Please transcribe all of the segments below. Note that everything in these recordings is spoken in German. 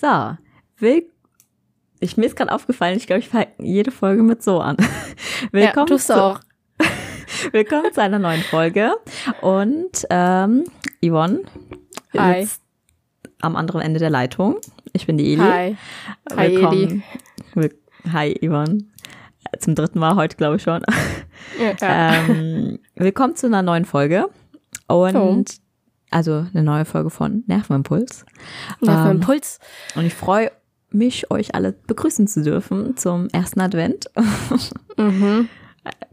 So, will ich mir ist gerade aufgefallen, ich glaube, ich fange jede Folge mit so an. Willkommen ja, du auch. Willkommen zu einer neuen Folge. Und ähm, Yvonne Hi. ist am anderen Ende der Leitung. Ich bin die Eli. Hi. Hi, Willkommen. Eli. Hi, Yvonne. Zum dritten Mal heute, glaube ich schon. Ja. Ähm, willkommen zu einer neuen Folge. Und oh. Also eine neue Folge von Nervenimpuls. Nervenimpuls. Ähm, und ich freue mich, euch alle begrüßen zu dürfen zum ersten Advent. Mhm.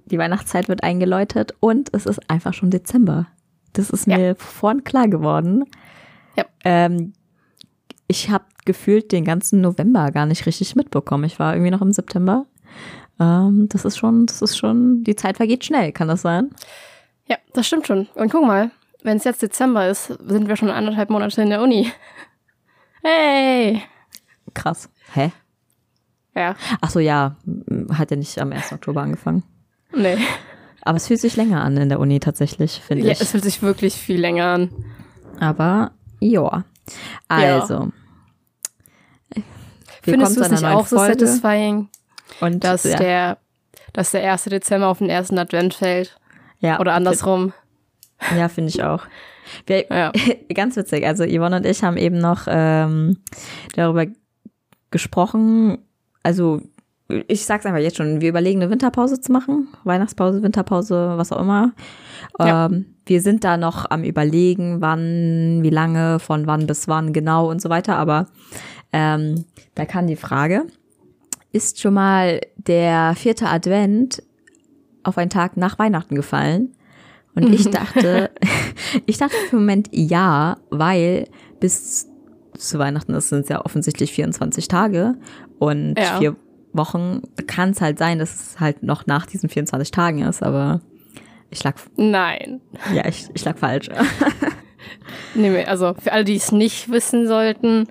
Die Weihnachtszeit wird eingeläutet und es ist einfach schon Dezember. Das ist mir ja. vorhin klar geworden. Ja. Ähm, ich habe gefühlt den ganzen November gar nicht richtig mitbekommen. Ich war irgendwie noch im September. Ähm, das ist schon, das ist schon, die Zeit vergeht schnell, kann das sein? Ja, das stimmt schon. Und guck mal, wenn es jetzt Dezember ist, sind wir schon anderthalb Monate in der Uni. Hey! Krass. Hä? Ja. Ach so, ja. Hat ja nicht am 1. Oktober angefangen. Nee. Aber es fühlt sich länger an in der Uni tatsächlich, finde ja, ich. Ja, es fühlt sich wirklich viel länger an. Aber, ja. Also. Ja. Findest du es nicht auch so Folge? satisfying, Und, dass, ja. der, dass der 1. Dezember auf den ersten Advent fällt? Ja. Oder andersrum? Ja, finde ich auch. Wir, ja. Ganz witzig. Also Yvonne und ich haben eben noch ähm, darüber gesprochen. Also ich sag's einfach jetzt schon, wir überlegen eine Winterpause zu machen, Weihnachtspause, Winterpause, was auch immer. Ja. Ähm, wir sind da noch am überlegen, wann, wie lange, von wann bis wann genau und so weiter. Aber ähm, da kann die Frage, ist schon mal der vierte Advent auf einen Tag nach Weihnachten gefallen? Und ich dachte, ich dachte für den Moment ja, weil bis zu Weihnachten ist, sind es ja offensichtlich 24 Tage und ja. vier Wochen kann es halt sein, dass es halt noch nach diesen 24 Tagen ist, aber ich lag. Nein. Ja, ich, ich lag falsch. nee, also für alle, die es nicht wissen sollten,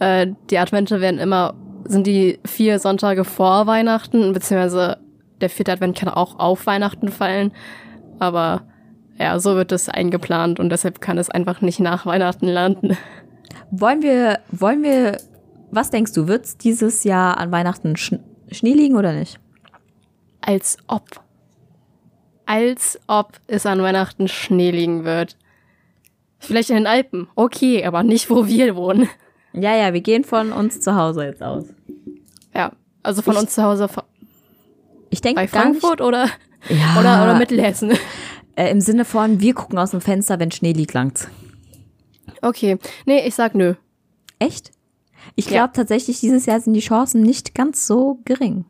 äh, die Advente werden immer, sind die vier Sonntage vor Weihnachten, beziehungsweise der vierte Advent kann auch auf Weihnachten fallen, aber ja, so wird es eingeplant und deshalb kann es einfach nicht nach Weihnachten landen. Wollen wir, wollen wir, was denkst du, wird es dieses Jahr an Weihnachten Sch Schnee liegen oder nicht? Als ob. Als ob es an Weihnachten Schnee liegen wird. Vielleicht in den Alpen, okay, aber nicht, wo wir wohnen. Ja, ja, wir gehen von uns zu Hause jetzt aus. Ja, also von ich, uns zu Hause. Ich denke bei Frankfurt oder, ja, oder, oder Mittelhessen. Äh, Im Sinne von, wir gucken aus dem Fenster, wenn Schnee liegt, langt's. Okay. Nee, ich sag nö. Echt? Ich glaube ja. tatsächlich, dieses Jahr sind die Chancen nicht ganz so gering.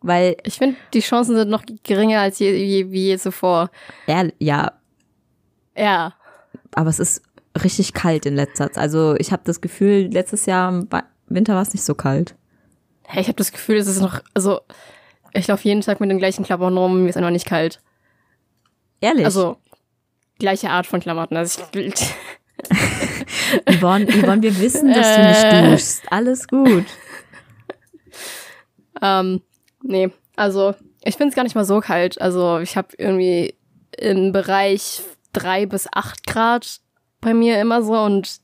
Weil. Ich finde, die Chancen sind noch geringer als je, je, wie je zuvor. Ja, ja. Ja. Aber es ist richtig kalt in letzter Zeit. Also ich habe das Gefühl, letztes Jahr im Winter war es nicht so kalt. Hey, ich habe das Gefühl, es ist noch, also ich laufe jeden Tag mit den gleichen Klamotten rum, mir ist einfach nicht kalt. Ehrlich? Also gleiche Art von Klamotten. Also ich, Yvonne, Yvonne, wir wissen, dass du nicht äh. duschst. Alles gut. Ähm, nee, also ich finde es gar nicht mal so kalt. Also ich habe irgendwie im Bereich drei bis acht Grad bei mir immer so und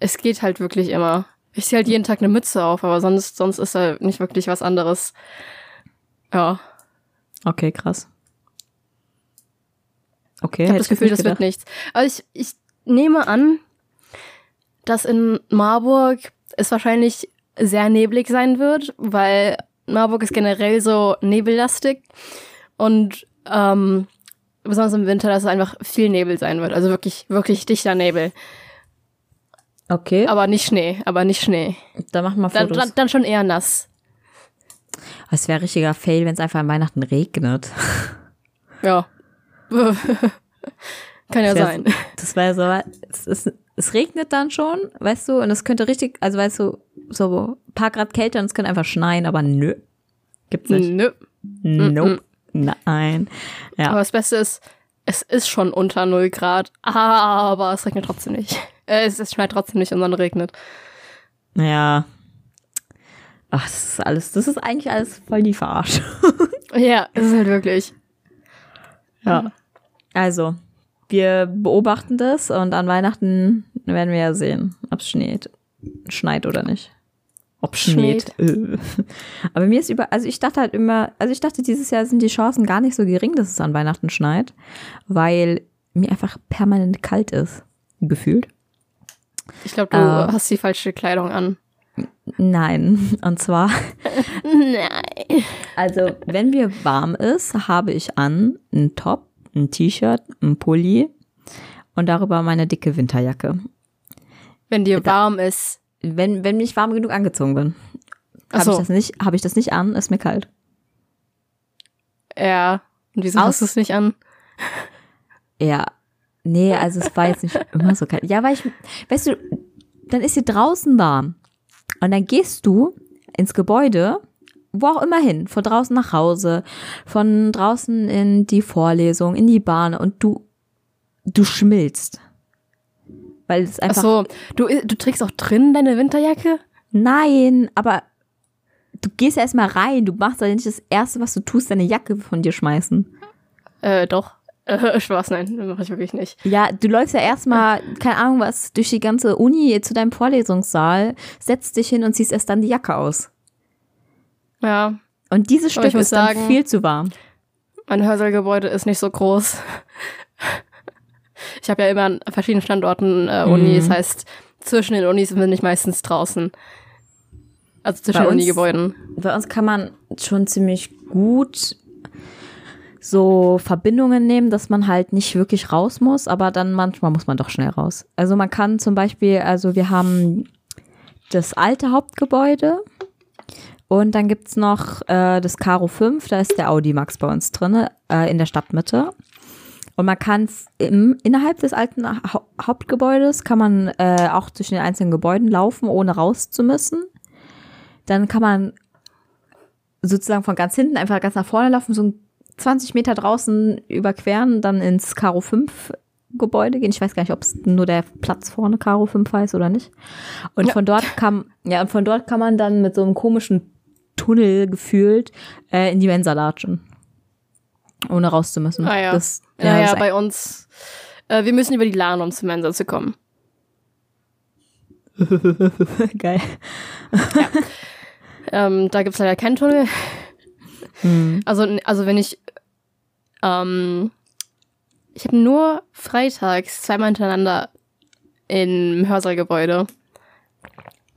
es geht halt wirklich immer. Ich ziehe halt jeden Tag eine Mütze auf, aber sonst, sonst ist halt nicht wirklich was anderes. Ja. Okay, krass. Okay. Ich habe das Gefühl, das wird nichts. Aber ich, ich nehme an, dass in Marburg es wahrscheinlich sehr neblig sein wird, weil Marburg ist generell so nebellastig und ähm, besonders im Winter, dass es einfach viel Nebel sein wird. Also wirklich, wirklich dichter Nebel. Okay. Aber nicht Schnee, aber nicht Schnee. Dann machen wir Fotos. Dann, dann, dann schon eher nass. Es wäre richtiger Fail, wenn es einfach an Weihnachten regnet. Ja. Kann ja sein. Das wäre so, es, ist, es regnet dann schon, weißt du, und es könnte richtig, also weißt du, so ein paar Grad kälter und es könnte einfach schneien, aber nö. Gibt's nicht. Nö. Nope. Nein. Ja. Aber das Beste ist, es ist schon unter 0 Grad, aber es regnet trotzdem nicht. Äh, es, es schneit trotzdem nicht und dann regnet. Ja. Ach, das ist alles, das ist eigentlich alles voll die Verarschung. ja, es ist halt wirklich. Ja. Also, wir beobachten das und an Weihnachten werden wir ja sehen, ob es schneit. schneit oder nicht. Ob schneit. Aber mir ist über, also ich dachte halt immer, also ich dachte, dieses Jahr sind die Chancen gar nicht so gering, dass es an Weihnachten schneit, weil mir einfach permanent kalt ist, gefühlt. Ich glaube, du äh, hast die falsche Kleidung an. Nein, und zwar. Nein. Also, wenn mir warm ist, habe ich an einen Top, ein T-Shirt, ein Pulli und darüber meine dicke Winterjacke. Wenn dir warm ist. Wenn, wenn ich warm genug angezogen bin. Habe so. ich, das nicht, hab ich das nicht an, ist mir kalt. Ja. Und wieso Aus hast du es nicht an? Ja. Nee, also es war jetzt nicht immer so kalt. Ja, weil ich, weißt du, dann ist sie draußen warm. Und dann gehst du ins Gebäude, wo auch immer hin, von draußen nach Hause, von draußen in die Vorlesung, in die Bahn und du, du schmilzt. Weil es einfach. Ach so, du, du trägst auch drin deine Winterjacke? Nein, aber du gehst ja erstmal rein. Du machst ja nicht das Erste, was du tust, deine Jacke von dir schmeißen. Äh, doch. Äh, Spaß, nein, mache ich wirklich nicht. Ja, du läufst ja erstmal, keine Ahnung was, durch die ganze Uni zu deinem Vorlesungssaal, setzt dich hin und ziehst erst dann die Jacke aus. Ja. Und dieses Stück ist sagen, dann viel zu warm. Mein Hörsaalgebäude ist nicht so groß. Ich habe ja immer an verschiedenen Standorten äh, Unis, mhm. das heißt, zwischen den Unis bin ich meistens draußen. Also zwischen den Unigebäuden. Bei uns kann man schon ziemlich gut so Verbindungen nehmen, dass man halt nicht wirklich raus muss, aber dann manchmal muss man doch schnell raus. Also man kann zum Beispiel, also wir haben das alte Hauptgebäude und dann gibt es noch äh, das Caro 5, da ist der Audi Max bei uns drin, äh, in der Stadtmitte. Und man kann innerhalb des alten ha Hauptgebäudes kann man äh, auch zwischen den einzelnen Gebäuden laufen, ohne raus zu müssen. Dann kann man sozusagen von ganz hinten einfach ganz nach vorne laufen, so 20 Meter draußen überqueren, dann ins Karo 5 Gebäude gehen. Ich weiß gar nicht, ob es nur der Platz vorne Karo 5 heißt oder nicht. Und ja. von dort kann, ja, und von dort kann man dann mit so einem komischen Tunnel gefühlt äh, in die Mensa latschen ohne raus zu müssen. Ah, ja. Das, ja, ja, ja bei uns. Äh, wir müssen über die Lahn, um zur Mensa zu kommen. Geil. Ja. ähm, da gibt es leider keinen Tunnel. Mhm. Also, also wenn ich ähm, ich habe nur freitags zweimal hintereinander im Hörsaalgebäude.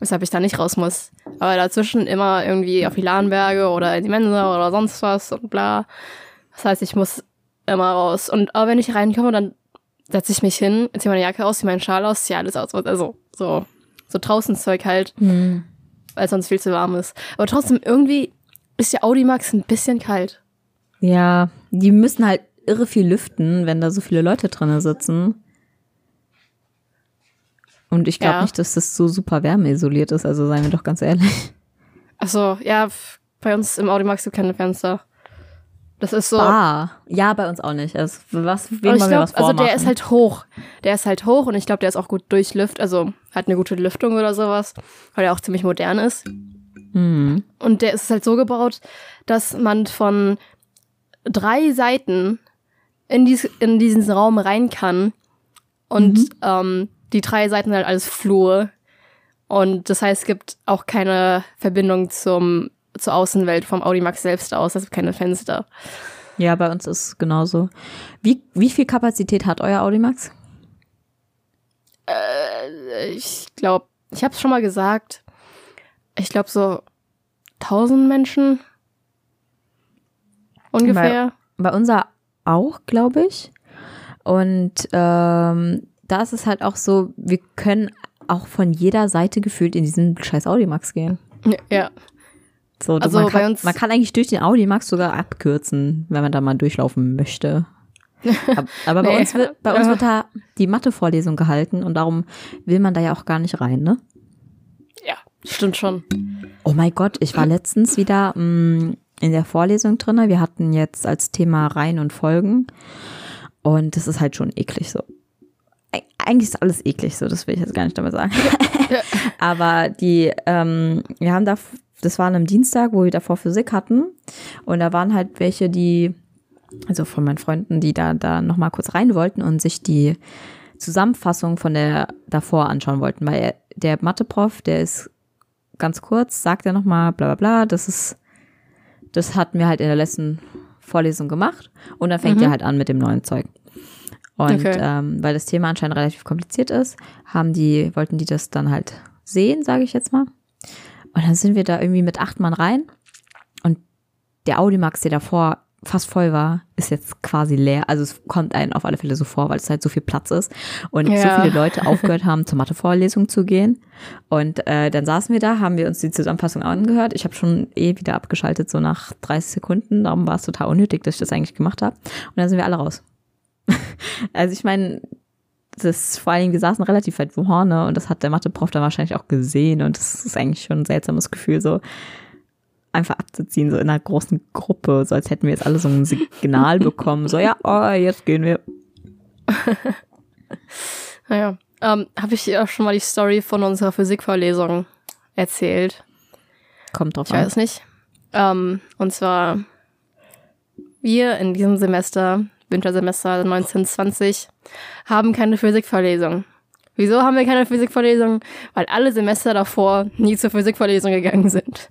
Weshalb ich da nicht raus muss. Aber dazwischen immer irgendwie auf die Lahnberge oder in die Mensa oder sonst was und bla. Das heißt, ich muss immer raus. Und aber wenn ich reinkomme, dann setze ich mich hin, ziehe meine Jacke aus, ziehe meinen Schal aus, ziehe alles aus. Also so, so draußen Zeug halt, mhm. weil sonst viel zu warm ist. Aber trotzdem, irgendwie ist der Audimax ein bisschen kalt. Ja, die müssen halt irre viel lüften, wenn da so viele Leute drinnen sitzen. Und ich glaube ja. nicht, dass das so super wärmeisoliert ist, also seien wir doch ganz ehrlich. Achso, ja, bei uns im Audimax gibt keine Fenster. Das ist so. Ah, ja, bei uns auch nicht. Also, was, wem ich glaub, Also der ist halt hoch. Der ist halt hoch und ich glaube, der ist auch gut durchlüft, also hat eine gute Lüftung oder sowas, weil er auch ziemlich modern ist. Mhm. Und der ist halt so gebaut, dass man von drei Seiten in, dies, in diesen Raum rein kann und mhm. ähm, die drei Seiten halt alles Flur. Und das heißt, es gibt auch keine Verbindung zum zur Außenwelt vom Audimax selbst aus, also keine Fenster. Ja, bei uns ist es genauso. Wie, wie viel Kapazität hat euer Audimax? Äh, ich glaube, ich habe es schon mal gesagt. Ich glaube so 1000 Menschen ungefähr. Bei, bei unser auch, glaube ich. Und ähm, da ist es halt auch so, wir können auch von jeder Seite gefühlt in diesen scheiß Audimax gehen. Ja. So, also man, kann, man kann eigentlich durch den Audimax sogar abkürzen, wenn man da mal durchlaufen möchte. Aber, bei, nee. uns wird, bei uns wird da die Mathe-Vorlesung gehalten und darum will man da ja auch gar nicht rein, ne? Ja, stimmt schon. Oh mein Gott, ich war letztens wieder mh, mm, in der Vorlesung drin. Wir hatten jetzt als Thema Reihen und Folgen und das ist halt schon eklig so. Eigentlich ist alles eklig so, das will ich jetzt gar nicht damit sagen. Aber die, ähm, wir haben da das war an einem Dienstag, wo wir davor Physik hatten. Und da waren halt welche, die, also von meinen Freunden, die da, da nochmal kurz rein wollten und sich die Zusammenfassung von der davor anschauen wollten, weil der Mathe-Prof, der ist ganz kurz, sagt er nochmal, bla bla bla, das ist, das hatten wir halt in der letzten Vorlesung gemacht und dann fängt mhm. er halt an mit dem neuen Zeug. Und okay. ähm, weil das Thema anscheinend relativ kompliziert ist, haben die, wollten die das dann halt sehen, sage ich jetzt mal. Und dann sind wir da irgendwie mit acht Mann rein und der Audimax, der davor fast voll war, ist jetzt quasi leer. Also es kommt einem auf alle Fälle so vor, weil es halt so viel Platz ist und ja. so viele Leute aufgehört haben, zur Mathevorlesung zu gehen. Und äh, dann saßen wir da, haben wir uns die Zusammenfassung angehört. Ich habe schon eh wieder abgeschaltet, so nach 30 Sekunden. Darum war es total unnötig, dass ich das eigentlich gemacht habe. Und dann sind wir alle raus. also ich meine, das vor allen Dingen, wir saßen relativ weit vorne und das hat der Mathe-Prof dann wahrscheinlich auch gesehen und das ist eigentlich schon ein seltsames Gefühl, so einfach abzuziehen, so in einer großen Gruppe, so als hätten wir jetzt alle so ein Signal bekommen, so ja, oh, jetzt gehen wir. naja, ähm, habe ich dir auch schon mal die Story von unserer Physikvorlesung erzählt? Kommt drauf ich an. Ich weiß nicht. Ähm, und zwar, wir in diesem Semester, Wintersemester 1920, haben keine Physikvorlesung. Wieso haben wir keine Physikvorlesung? Weil alle Semester davor nie zur Physikvorlesung gegangen sind.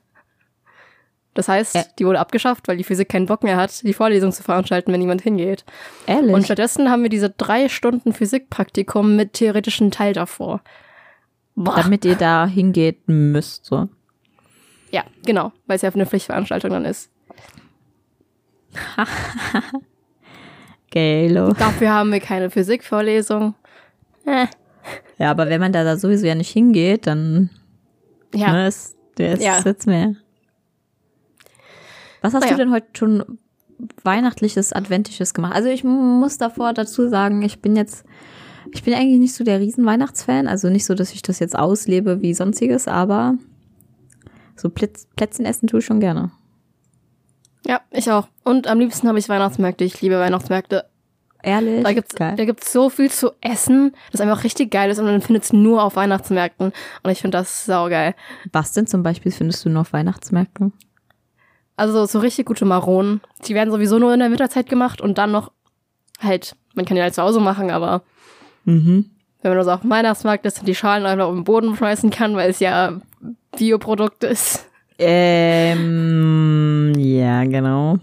Das heißt, Ä die wurde abgeschafft, weil die Physik keinen Bock mehr hat, die Vorlesung zu veranstalten, wenn niemand hingeht. Ehrlich? Und stattdessen haben wir diese drei Stunden Physikpraktikum mit theoretischen Teil davor. Boah. Damit ihr da hingeht müsst, so. Ja, genau, weil es ja eine Pflichtveranstaltung dann ist. Gelo. Dafür haben wir keine Physikvorlesung. Äh. Ja, aber wenn man da, da sowieso ja nicht hingeht, dann ja. Ne, ist, der ist ja. jetzt mehr. Was hast naja. du denn heute schon weihnachtliches, adventisches gemacht? Also ich muss davor dazu sagen, ich bin jetzt, ich bin eigentlich nicht so der Riesen-Weihnachtsfan. Also nicht so, dass ich das jetzt auslebe wie sonstiges, aber so Plätz, Plätzchen essen tue ich schon gerne. Ja, ich auch. Und am liebsten habe ich Weihnachtsmärkte. Ich liebe Weihnachtsmärkte. Ehrlich? Da gibt's, da gibt's so viel zu essen, das einfach richtig geil ist und man findet es nur auf Weihnachtsmärkten. Und ich finde das saugeil. Was denn zum Beispiel findest du nur auf Weihnachtsmärkten? Also so richtig gute Maronen. Die werden sowieso nur in der Winterzeit gemacht und dann noch halt, man kann die halt zu Hause machen, aber mhm. wenn man das auf dem Weihnachtsmarkt ist und die Schalen einfach auf den Boden schmeißen kann, weil es ja Bioprodukt ist. Ähm, ja, genau.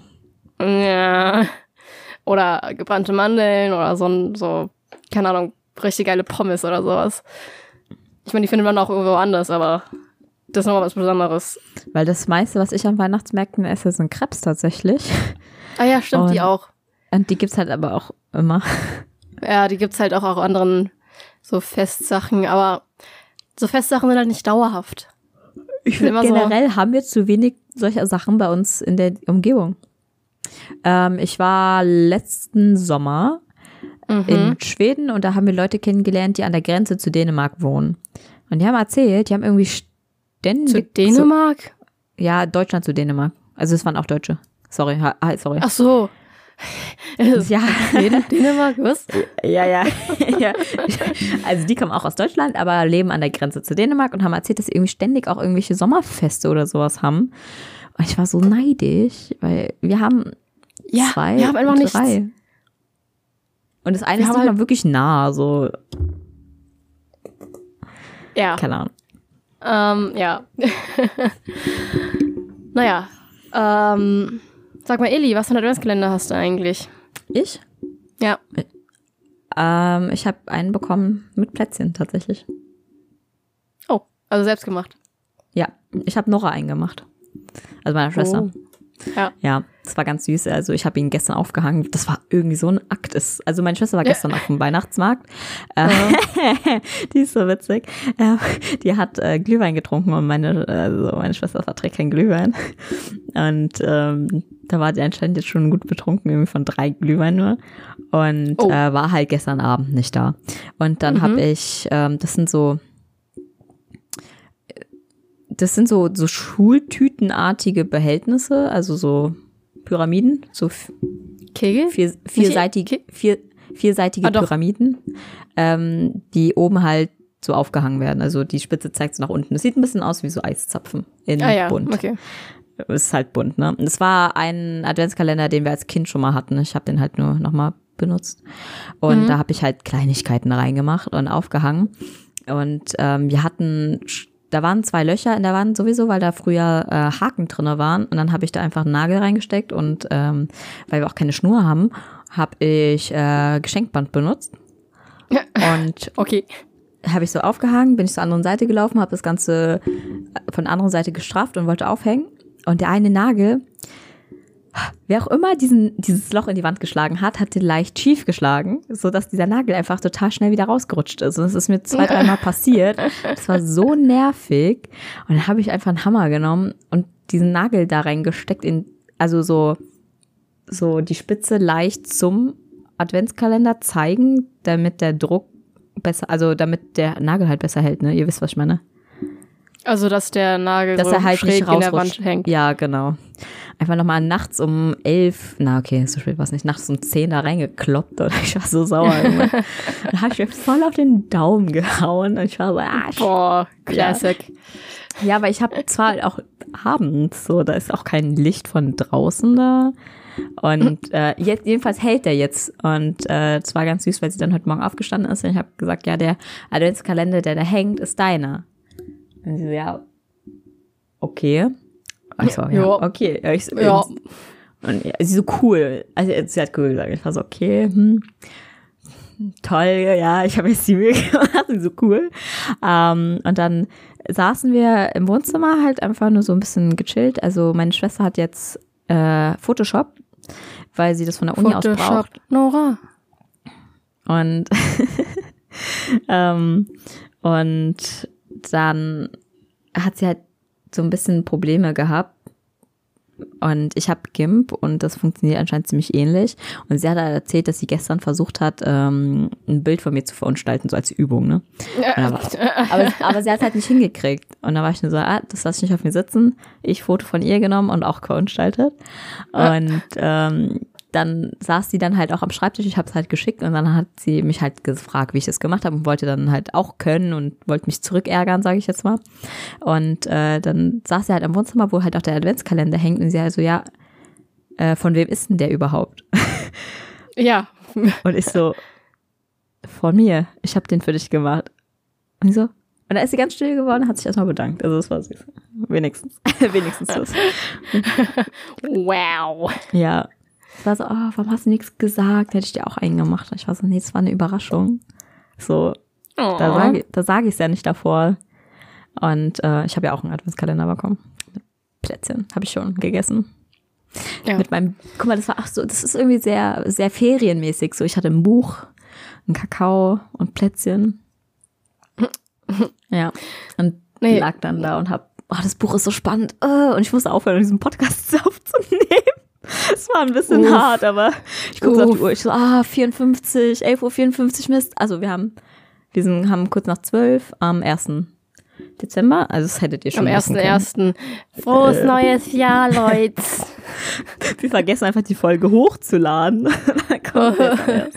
Ja. Oder gebrannte Mandeln oder so, so, keine Ahnung, richtig geile Pommes oder sowas. Ich meine, die findet man auch irgendwo anders, aber das ist nochmal was Besonderes. Weil das meiste, was ich an Weihnachtsmärkten esse, sind Krebs tatsächlich. Ah ja, stimmt, und, die auch. Und die gibt's halt aber auch immer. Ja, die gibt's halt auch auf anderen so Festsachen, aber so Festsachen sind halt nicht dauerhaft. Ich finde generell so haben wir zu wenig solcher Sachen bei uns in der Umgebung. Ähm, ich war letzten Sommer mhm. in Schweden und da haben wir Leute kennengelernt, die an der Grenze zu Dänemark wohnen. Und die haben erzählt, die haben irgendwie ständig. Zu Dänemark? So, ja, Deutschland zu Dänemark. Also es waren auch Deutsche. Sorry, sorry. Ach so. Ja. Dänemark, was? Ja, ja, ja. Also die kommen auch aus Deutschland, aber leben an der Grenze zu Dänemark und haben erzählt, dass sie irgendwie ständig auch irgendwelche Sommerfeste oder sowas haben. Und ich war so neidisch, weil wir haben ja, zwei, wir haben einfach drei. Nichts. Und das eine wir ist nicht halt mal wirklich nah, so. Ja. Keine Ahnung. Ähm, ja. naja. Ähm, sag mal, Eli, was für ein Adventskalender hast du eigentlich? Ich? Ja. Ähm, ich habe einen bekommen mit Plätzchen tatsächlich. Oh, also selbst gemacht. Ja, ich habe Nora einen gemacht. Also meiner Schwester. Oh. Ja. Ja, das war ganz süß. Also ich habe ihn gestern aufgehangen. Das war irgendwie so ein Akt. Also meine Schwester war gestern auf dem Weihnachtsmarkt. Ja. die ist so witzig. Die hat äh, Glühwein getrunken und meine, also meine Schwester verträgt kein Glühwein. Und ähm, da war die anscheinend jetzt schon gut betrunken, irgendwie von drei Glühwein nur. Und oh. äh, war halt gestern Abend nicht da. Und dann mhm. habe ich, ähm, das sind so das sind so, so Schultütenartige Behältnisse, also so Pyramiden, so Kegel? Vier, vierseitige, vier, vierseitige ah, Pyramiden, ähm, die oben halt so aufgehangen werden. Also die Spitze zeigt so nach unten. Das sieht ein bisschen aus wie so Eiszapfen in ah, ja. bunt. Okay. Es ist halt bunt, ne? Es war ein Adventskalender, den wir als Kind schon mal hatten. Ich habe den halt nur noch mal benutzt. Und mhm. da habe ich halt Kleinigkeiten reingemacht und aufgehangen. Und ähm, wir hatten, da waren zwei Löcher in der Wand sowieso, weil da früher äh, Haken drinne waren. Und dann habe ich da einfach einen Nagel reingesteckt und ähm, weil wir auch keine Schnur haben, habe ich äh, Geschenkband benutzt. Und okay. habe ich so aufgehangen, bin ich zur anderen Seite gelaufen, habe das Ganze von der anderen Seite gestrafft und wollte aufhängen. Und der eine Nagel, wer auch immer diesen, dieses Loch in die Wand geschlagen hat, hat den leicht schief geschlagen, sodass dieser Nagel einfach total schnell wieder rausgerutscht ist. Und das ist mir zwei, dreimal passiert. Das war so nervig. Und dann habe ich einfach einen Hammer genommen und diesen Nagel da reingesteckt in, also so, so die Spitze leicht zum Adventskalender zeigen, damit der Druck besser, also damit der Nagel halt besser hält, ne? Ihr wisst, was ich meine. Also, dass der Nagel dass er halt schräg nicht in der Wand hängt. Ja, genau. Einfach nochmal nachts um elf, na okay, so spät war es nicht, nachts um zehn da reingekloppt und ich war so sauer. dann habe ich mir voll auf den Daumen gehauen und ich war so, ah, Boah, Classic. Ja, ja weil ich habe zwar auch abends so, da ist auch kein Licht von draußen da. Und äh, jetzt, jedenfalls hält der jetzt. Und äh, es war ganz süß, weil sie dann heute Morgen aufgestanden ist. Und ich habe gesagt, ja, der Adventskalender, der da hängt, ist deiner. Und sie so, ja, okay. Ich so, ja, ja. okay. Ja, ich so, ja. Und ja, sie so cool. Also sie hat cool gesagt. Ich war so, okay, hm. Toll, ja, ich habe jetzt die Mühe gemacht, sie so cool. Ähm, und dann saßen wir im Wohnzimmer halt einfach nur so ein bisschen gechillt. Also meine Schwester hat jetzt äh, Photoshop, weil sie das von der Uni Photoshop aus braucht. Nora. Und ähm, und dann hat sie halt so ein bisschen Probleme gehabt. Und ich habe GIMP und das funktioniert anscheinend ziemlich ähnlich. Und sie hat halt erzählt, dass sie gestern versucht hat, ähm, ein Bild von mir zu verunstalten, so als Übung, ne? Aber, aber, aber, sie hat es halt nicht hingekriegt. Und da war ich nur so, ah, das lasse ich nicht auf mir sitzen. Ich Foto von ihr genommen und auch verunstaltet. Und ähm, dann saß sie dann halt auch am Schreibtisch, ich habe es halt geschickt und dann hat sie mich halt gefragt, wie ich das gemacht habe und wollte dann halt auch können und wollte mich zurückärgern, sage ich jetzt mal. Und äh, dann saß sie halt am Wohnzimmer, wo halt auch der Adventskalender hängt und sie halt so, ja, äh, von wem ist denn der überhaupt? Ja. Und ich so, von mir, ich habe den für dich gemacht. Und ich so, und da ist sie ganz still geworden, hat sich erstmal bedankt. Also das war süß. Wenigstens. Wenigstens das. wow. Ja, ich war so, oh, warum hast du nichts gesagt? Hätte ich dir auch einen gemacht. Ich war so, nee, das war eine Überraschung. So, oh. da sage da sag ich es ja nicht davor. Und äh, ich habe ja auch einen Adventskalender bekommen. Mit Plätzchen habe ich schon gegessen. Ja. Mit meinem, guck mal, das war auch so, das ist irgendwie sehr, sehr ferienmäßig. So, ich hatte ein Buch, ein Kakao und Plätzchen. ja. Und nee. lag dann da und hab, oh, das Buch ist so spannend. Uh, und ich musste aufhören, diesen Podcast aufzunehmen. Es war ein bisschen Uff. hart, aber ich gucke auf die Uhr. Ich so, ah, 54, 11.54 Uhr Mist. Also wir haben, wir sind, haben kurz nach 12 am 1. Dezember. Also das hättet ihr schon Am 1.1. Frohes äh. neues Jahr, Leute. wir vergessen einfach die Folge hochzuladen. Ein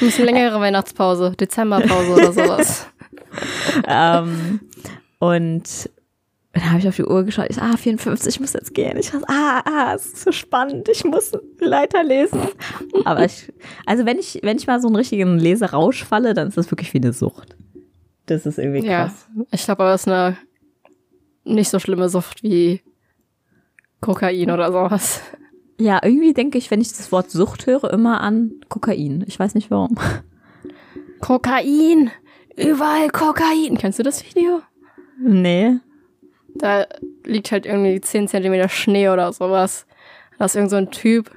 bisschen längere Weihnachtspause, Dezemberpause oder sowas. ähm, und dann habe ich auf die Uhr geschaut. Ich so, ah, 54, ich muss jetzt gehen. Ich dachte, ah, ah, es ist so spannend. Ich muss Leiter lesen. Aber ich, also wenn ich, wenn ich mal so einen richtigen Leserausch falle, dann ist das wirklich wie eine Sucht. Das ist irgendwie krass. Ja, ich glaube, aber es ist eine nicht so schlimme Sucht wie Kokain oder sowas. Ja, irgendwie denke ich, wenn ich das Wort Sucht höre, immer an Kokain. Ich weiß nicht warum. Kokain! Überall Kokain! Kennst du das Video? Nee. Da liegt halt irgendwie 10 Zentimeter Schnee oder sowas. Da ist irgend so ein Typ.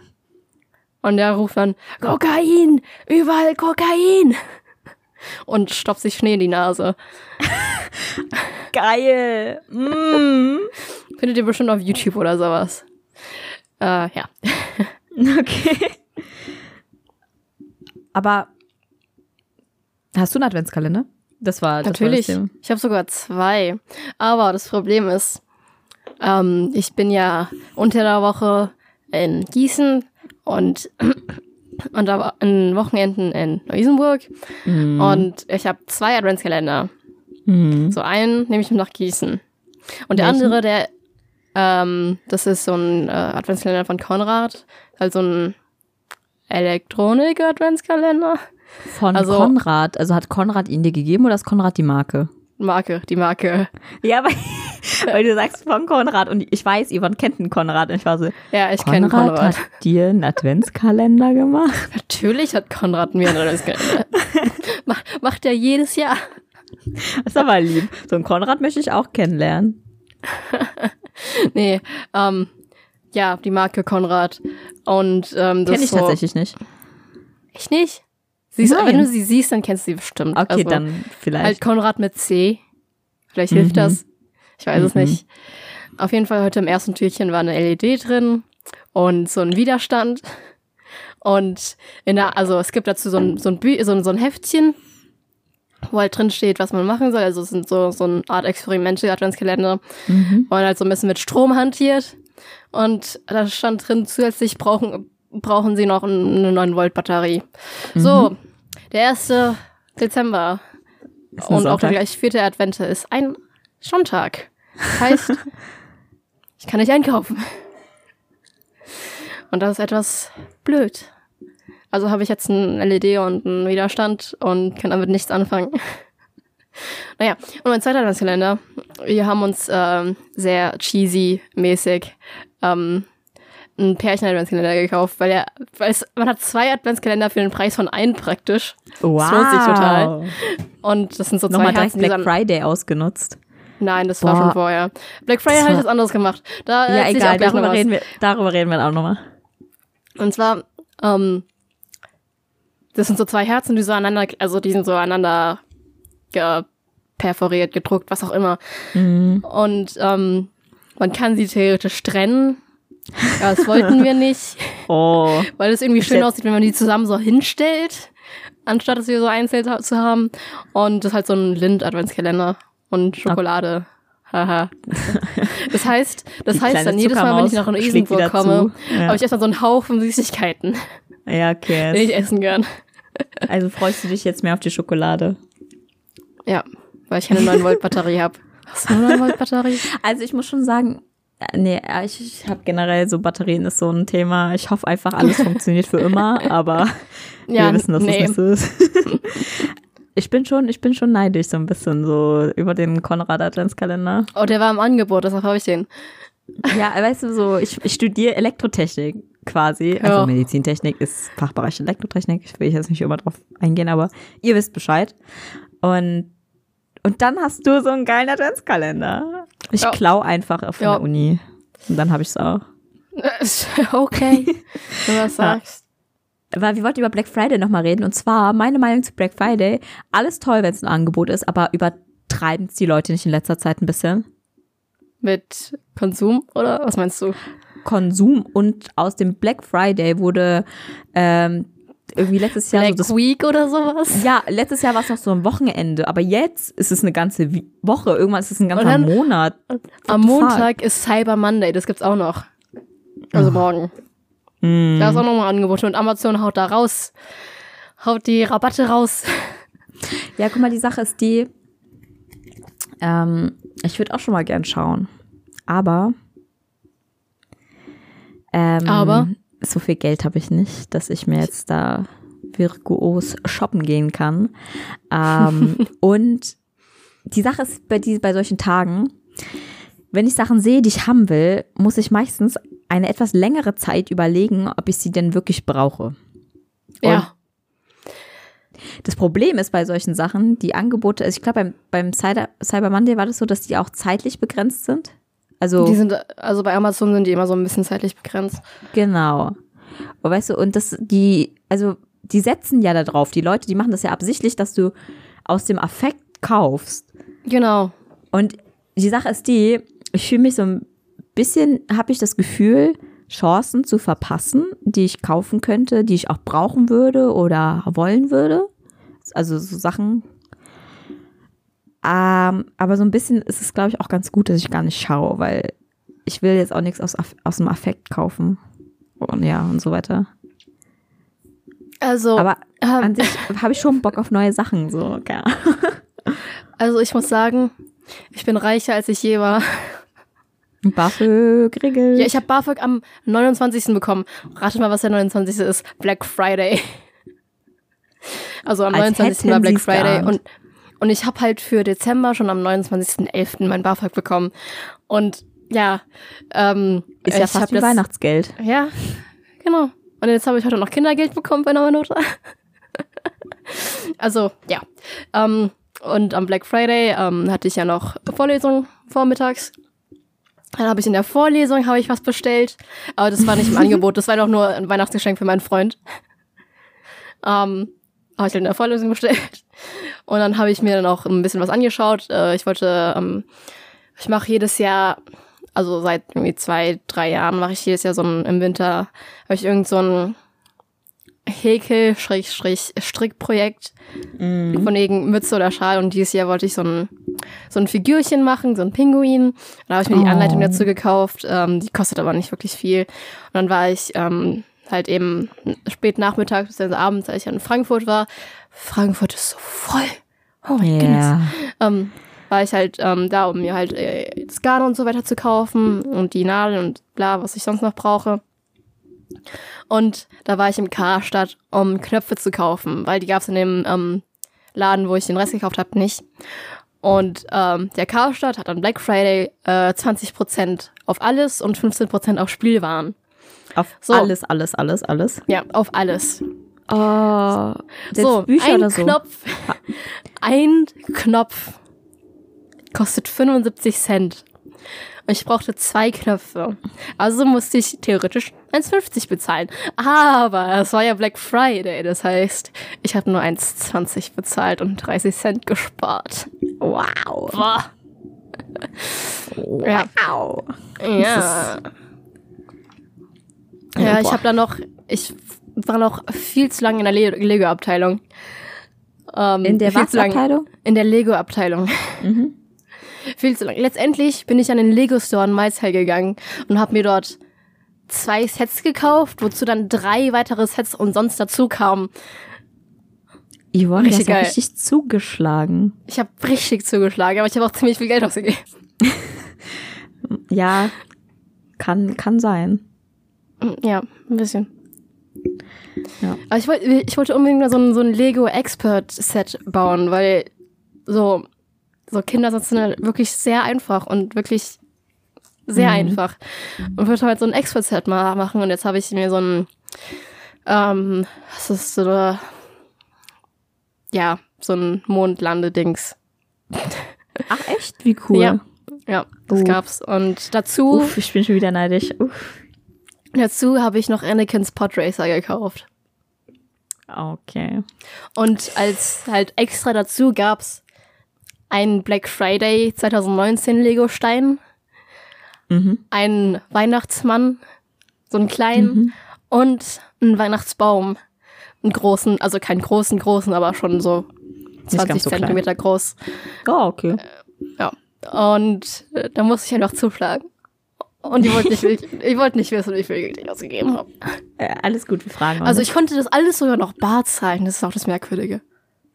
Und der ruft dann, Kokain! Überall Kokain! Und stopft sich Schnee in die Nase. Geil! Mm. Findet ihr bestimmt auf YouTube oder sowas. Äh, ja. okay. Aber hast du einen Adventskalender? Das war das Natürlich. War das ich habe sogar zwei. Aber das Problem ist, ähm, ich bin ja unter der Woche in Gießen und und an Wochenenden in Neu-Isenburg. Mhm. Und ich habe zwei Adventskalender. Mhm. So einen nehme ich nach Gießen. Und der Welchen? andere, der, ähm, das ist so ein äh, Adventskalender von Konrad. Also ein Elektronik-Adventskalender. Von also, Konrad. Also hat Konrad ihn dir gegeben oder ist Konrad die Marke? Marke, die Marke. Ja, weil, weil du sagst von Konrad und ich weiß, Yvonne kennt einen Konrad und ich war so, ja, ich kenne Konrad. Konrad hat dir einen Adventskalender gemacht? Natürlich hat Konrad mir einen Adventskalender. macht, macht er jedes Jahr. Das ist aber lieb. So einen Konrad möchte ich auch kennenlernen. nee, ähm, ja, die Marke Konrad. Und ähm, das Kenn ich so, tatsächlich nicht. Ich nicht? Siehst, wenn du sie siehst, dann kennst du sie bestimmt. Okay, also, dann vielleicht. Halt Konrad mit C. Vielleicht hilft mhm. das. Ich weiß mhm. es nicht. Auf jeden Fall heute im ersten Türchen war eine LED drin und so ein Widerstand. Und in der, also es gibt dazu so ein, so ein, Bü so ein, so ein Heftchen, wo halt drin steht, was man machen soll. Also es sind so, so eine Art Experimente, Adventskalender. Mhm. Und halt so ein bisschen mit Strom hantiert. Und da stand drin, zusätzlich brauchen, brauchen sie noch eine 9-Volt-Batterie. Mhm. So, der 1. Dezember und auch der gleich vierte Advente ist ein Sonntag. Das heißt, ich kann nicht einkaufen. Und das ist etwas blöd. Also habe ich jetzt ein LED und einen Widerstand und kann damit nichts anfangen. naja, und mein zweiter Adventskalender. Wir haben uns ähm, sehr cheesy-mäßig ähm, ein Pärchen-Adventskalender gekauft, weil er, weil es, man hat zwei Adventskalender für den Preis von einem praktisch. Wow. Das lohnt sich total. Und das sind so zwei Nochmal Herzen, Black Friday ausgenutzt. Nein, das Boah. war schon vorher. Black Friday habe ich was anderes gemacht. Da ja, egal, darüber reden, wir, darüber reden wir auch nochmal. Und zwar, ähm, das sind so zwei Herzen, die so aneinander, also die sind so aneinander perforiert, gedruckt, was auch immer. Mhm. Und ähm, man kann sie theoretisch trennen ja, das wollten wir nicht. Oh. Weil es irgendwie schön aussieht, wenn man die zusammen so hinstellt, anstatt es hier so einzeln zu haben. Und das ist halt so ein Lind-Adventskalender und Schokolade. Haha. das heißt, das die heißt dann jedes Mal, wenn ich nach Isenburg komme, ja. habe ich erstmal so einen Haufen Süßigkeiten. Ja, okay. Den ich essen gern. Also freust du dich jetzt mehr auf die Schokolade? Ja, weil ich keine 9 Volt Batterie habe. Hast du eine 9 Volt Batterie? Also ich muss schon sagen, Nee, ich, ich habe generell so Batterien ist so ein Thema. Ich hoffe einfach, alles funktioniert für immer, aber ja, wir wissen, dass nee. das nicht so ist. ich bin schon, ich bin schon neidisch so ein bisschen so über den Konrad Adventskalender. Oh, der war im Angebot, deshalb habe ich den. Ja, weißt du, so, ich, ich studiere Elektrotechnik quasi. Also ja. Medizintechnik ist Fachbereich Elektrotechnik. Ich will jetzt nicht immer drauf eingehen, aber ihr wisst Bescheid. Und, und dann hast du so einen geilen Adventskalender. Ich ja. klau einfach auf ja. der Uni. Und dann habe ich es auch. okay, du was sagst. Weil wir wollten über Black Friday nochmal reden. Und zwar meine Meinung zu Black Friday. Alles toll, wenn es ein Angebot ist, aber übertreiben es die Leute nicht in letzter Zeit ein bisschen? Mit Konsum oder was meinst du? Konsum und aus dem Black Friday wurde ähm, irgendwie letztes Jahr Black so das, Week oder sowas. Ja, letztes Jahr war es noch so ein Wochenende, aber jetzt ist es eine ganze Woche, irgendwann ist es ein ganzer dann, Monat. Am Montag ist Cyber Monday, das gibt's auch noch. Also oh. morgen. Mm. Da ist auch nochmal Angebote und Amazon haut da raus. Haut die Rabatte raus. Ja, guck mal, die Sache ist die, ähm, ich würde auch schon mal gern schauen. Aber ähm, aber so viel Geld habe ich nicht, dass ich mir jetzt da virtuos shoppen gehen kann. Ähm, und die Sache ist bei, die, bei solchen Tagen, wenn ich Sachen sehe, die ich haben will, muss ich meistens eine etwas längere Zeit überlegen, ob ich sie denn wirklich brauche. Ja. das Problem ist bei solchen Sachen, die Angebote, also ich glaube, beim, beim Cyber, Cyber Monday war das so, dass die auch zeitlich begrenzt sind. Also, die sind, also bei Amazon sind die immer so ein bisschen zeitlich begrenzt. Genau. Und weißt du, und das, die, also, die setzen ja da drauf. Die Leute, die machen das ja absichtlich, dass du aus dem Affekt kaufst. Genau. Und die Sache ist die, ich fühle mich so ein bisschen, habe ich das Gefühl, Chancen zu verpassen, die ich kaufen könnte, die ich auch brauchen würde oder wollen würde. Also so Sachen, ähm, aber so ein bisschen ist es, glaube ich, auch ganz gut, dass ich gar nicht schaue, weil ich will jetzt auch nichts aus, aus dem Affekt kaufen. Und ja, und so weiter. Also. Aber ähm, an sich habe ich schon Bock auf neue Sachen, so, ja. Also ich muss sagen, ich bin reicher, als ich je war. BAföG regel. Ja, ich habe BAföG am 29. bekommen. Ratet mal, was der 29. ist. Black Friday. Also am Als 29. war Black Friday. geahnt. Und, und ich habe halt für Dezember schon am 29.11. mein BAföG bekommen. Und ja, ähm, Ist ja ich fast wie Weihnachtsgeld. Ja, genau. Und jetzt habe ich heute noch Kindergeld bekommen bei einer Note. also, ja. Ähm, und am Black Friday ähm, hatte ich ja noch Vorlesung vormittags. Dann habe ich in der Vorlesung habe ich was bestellt, aber das war nicht im Angebot. Das war doch nur ein Weihnachtsgeschenk für meinen Freund. Ähm, habe ich halt in der Vorlesung bestellt. Und dann habe ich mir dann auch ein bisschen was angeschaut. Äh, ich wollte, ähm, ich mache jedes Jahr, also seit irgendwie zwei, drei Jahren mache ich jedes Jahr so ein, im Winter, habe ich irgend so ein Häkel-Strickprojekt von irgendeinem Mütze oder Schal und dieses Jahr wollte ich so ein, so ein Figürchen machen, so ein Pinguin. Da habe ich mir die Oh. Anleitung dazu gekauft, ähm, die kostet aber nicht wirklich viel. Und dann war ich ähm, halt eben spät Nachmittag bis abends, als ich in Frankfurt war. Frankfurt ist so voll. Oh mein Gott. Ja. Ähm, war ich halt ähm, da, um mir halt äh, das Garn und so weiter zu kaufen und die Nadeln und bla, was ich sonst noch brauche. Und da war ich im Karstadt, um Knöpfe zu kaufen, weil die gab es in dem ähm, Laden, wo ich den Rest gekauft habe, nicht. Und ähm, der Karstadt hat an Black Friday äh, 20% auf alles und 15% auf Spielwaren. Auf So. alles, alles, alles, alles. Ja, auf alles. Oh, so, Bücher ein oder so. Knopf, ein Knopf kostet 75 Cent. Und ich brauchte zwei Knöpfe. Also musste ich theoretisch 1,50 bezahlen. Aber es war ja Black Friday. Das heißt, ich habe nur 1,20 bezahlt und 30 Cent gespart. Wow. Boah. Ja. Wow. Ja. Ja, ich habe da noch, ich war noch viel zu lange in der Le- Lego-Abteilung. Ähm, In der Abteilung? In der Lego-Abteilung. Viel zu lang. Letztendlich bin ich an den Lego-Store in Maisheil gegangen und habe mir dort zwei Sets gekauft, wozu dann drei weitere Sets umsonst dazu kamen. Yvonne, Richtig ja richtig zugeschlagen. Ich habe richtig zugeschlagen, aber ich habe auch ziemlich viel Geld ausgegeben. Ja, kann, kann sein. Ja, ein bisschen. Ja. Aber ich, wollt, ich wollte unbedingt mal so ein, so ein Lego Expert Set bauen, weil so, so Kinder sind halt wirklich sehr einfach und wirklich sehr Mhm. einfach. Und wollte halt so ein Expert Set mal machen und jetzt habe ich mir so ein, ähm, was ist so, ja, so ein Mondlandedings. Ach, echt? Wie cool. Ja. Ja, das Oh. gab's. Und dazu, Uff, ich bin schon wieder neidisch. Uff. Dazu habe ich noch Anakins Podracer gekauft. Okay. Und als halt extra dazu gab's einen Black Friday 2019 Lego-Stein, Mhm. einen Weihnachtsmann, so einen kleinen, und einen Weihnachtsbaum. Einen großen, also keinen großen, großen, aber schon so 20 ganz so klein. Zentimeter groß. Oh, okay. Ja. Und äh, da musste ich einfach zuschlagen. Und ich wollte nicht, ich, ich wollte nicht wissen, wie viel Geld ich ausgegeben habe. Äh, alles gut, wir fragen Also ich konnte das alles sogar noch bar zahlen. Das ist auch das Merkwürdige.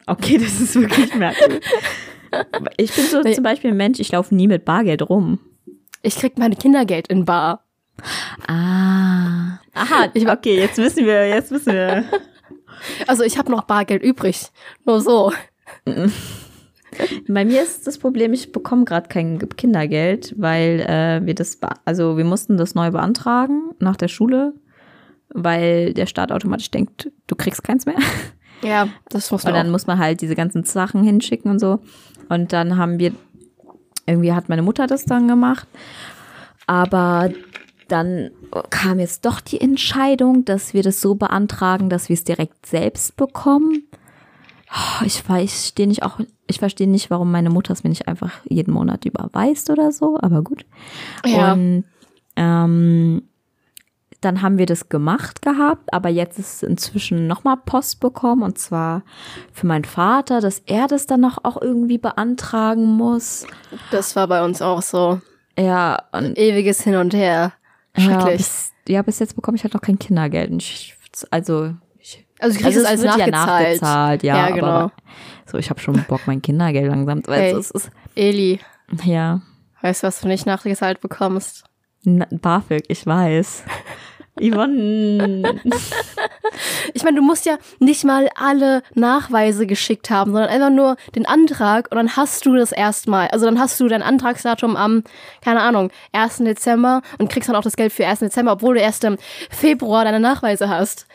Okay, das ist wirklich merkwürdig. ich bin so Nee. zum Beispiel ein Mensch, ich laufe nie mit Bargeld rum. Ich krieg mein Kindergeld in bar. Ah. Aha, ich, okay, jetzt wissen wir, jetzt wissen wir. Also ich habe noch Bargeld übrig. Nur so. Bei mir ist das Problem, ich bekomme gerade kein Kindergeld, weil äh, wir das, also wir mussten das neu beantragen nach der Schule, weil der Staat automatisch denkt, du kriegst keins mehr. Ja, das muss Und dann auch. muss man halt diese ganzen Sachen hinschicken und so. Und dann haben wir, irgendwie hat meine Mutter das dann gemacht. Aber dann kam jetzt doch die Entscheidung, dass wir das so beantragen, dass wir es direkt selbst bekommen. Oh, Ich verstehe nicht auch, ich verstehe nicht, warum meine Mutter es mir nicht einfach jeden Monat überweist oder so, aber gut. Ja. Und ähm, dann haben wir das gemacht gehabt, aber jetzt ist inzwischen nochmal Post bekommen und zwar für meinen Vater, dass er das dann noch auch irgendwie beantragen muss. Das war bei uns auch so. Ja, und Ewiges Hin und Her. ja Schrecklich. bis, ja, bis jetzt bekomme ich halt noch kein Kindergeld. Ich, also, also du kriegst also es als wird ja nachgezahlt. nachgezahlt, ja, Ja, genau. aber so, ich habe schon Bock, mein Kindergeld langsam. Weil Ey. es ist, Eli, ja, Weißt du, was du nicht nachgezahlt bekommst? Na, BAföG, ich weiß. Yvonne. ich meine, du musst ja nicht mal alle Nachweise geschickt haben, sondern einfach nur den Antrag und dann hast du das erstmal. Also dann hast du dein Antragsdatum am, keine Ahnung, 1. Dezember und kriegst dann auch das Geld für 1. Dezember, obwohl du erst im Februar deine Nachweise hast.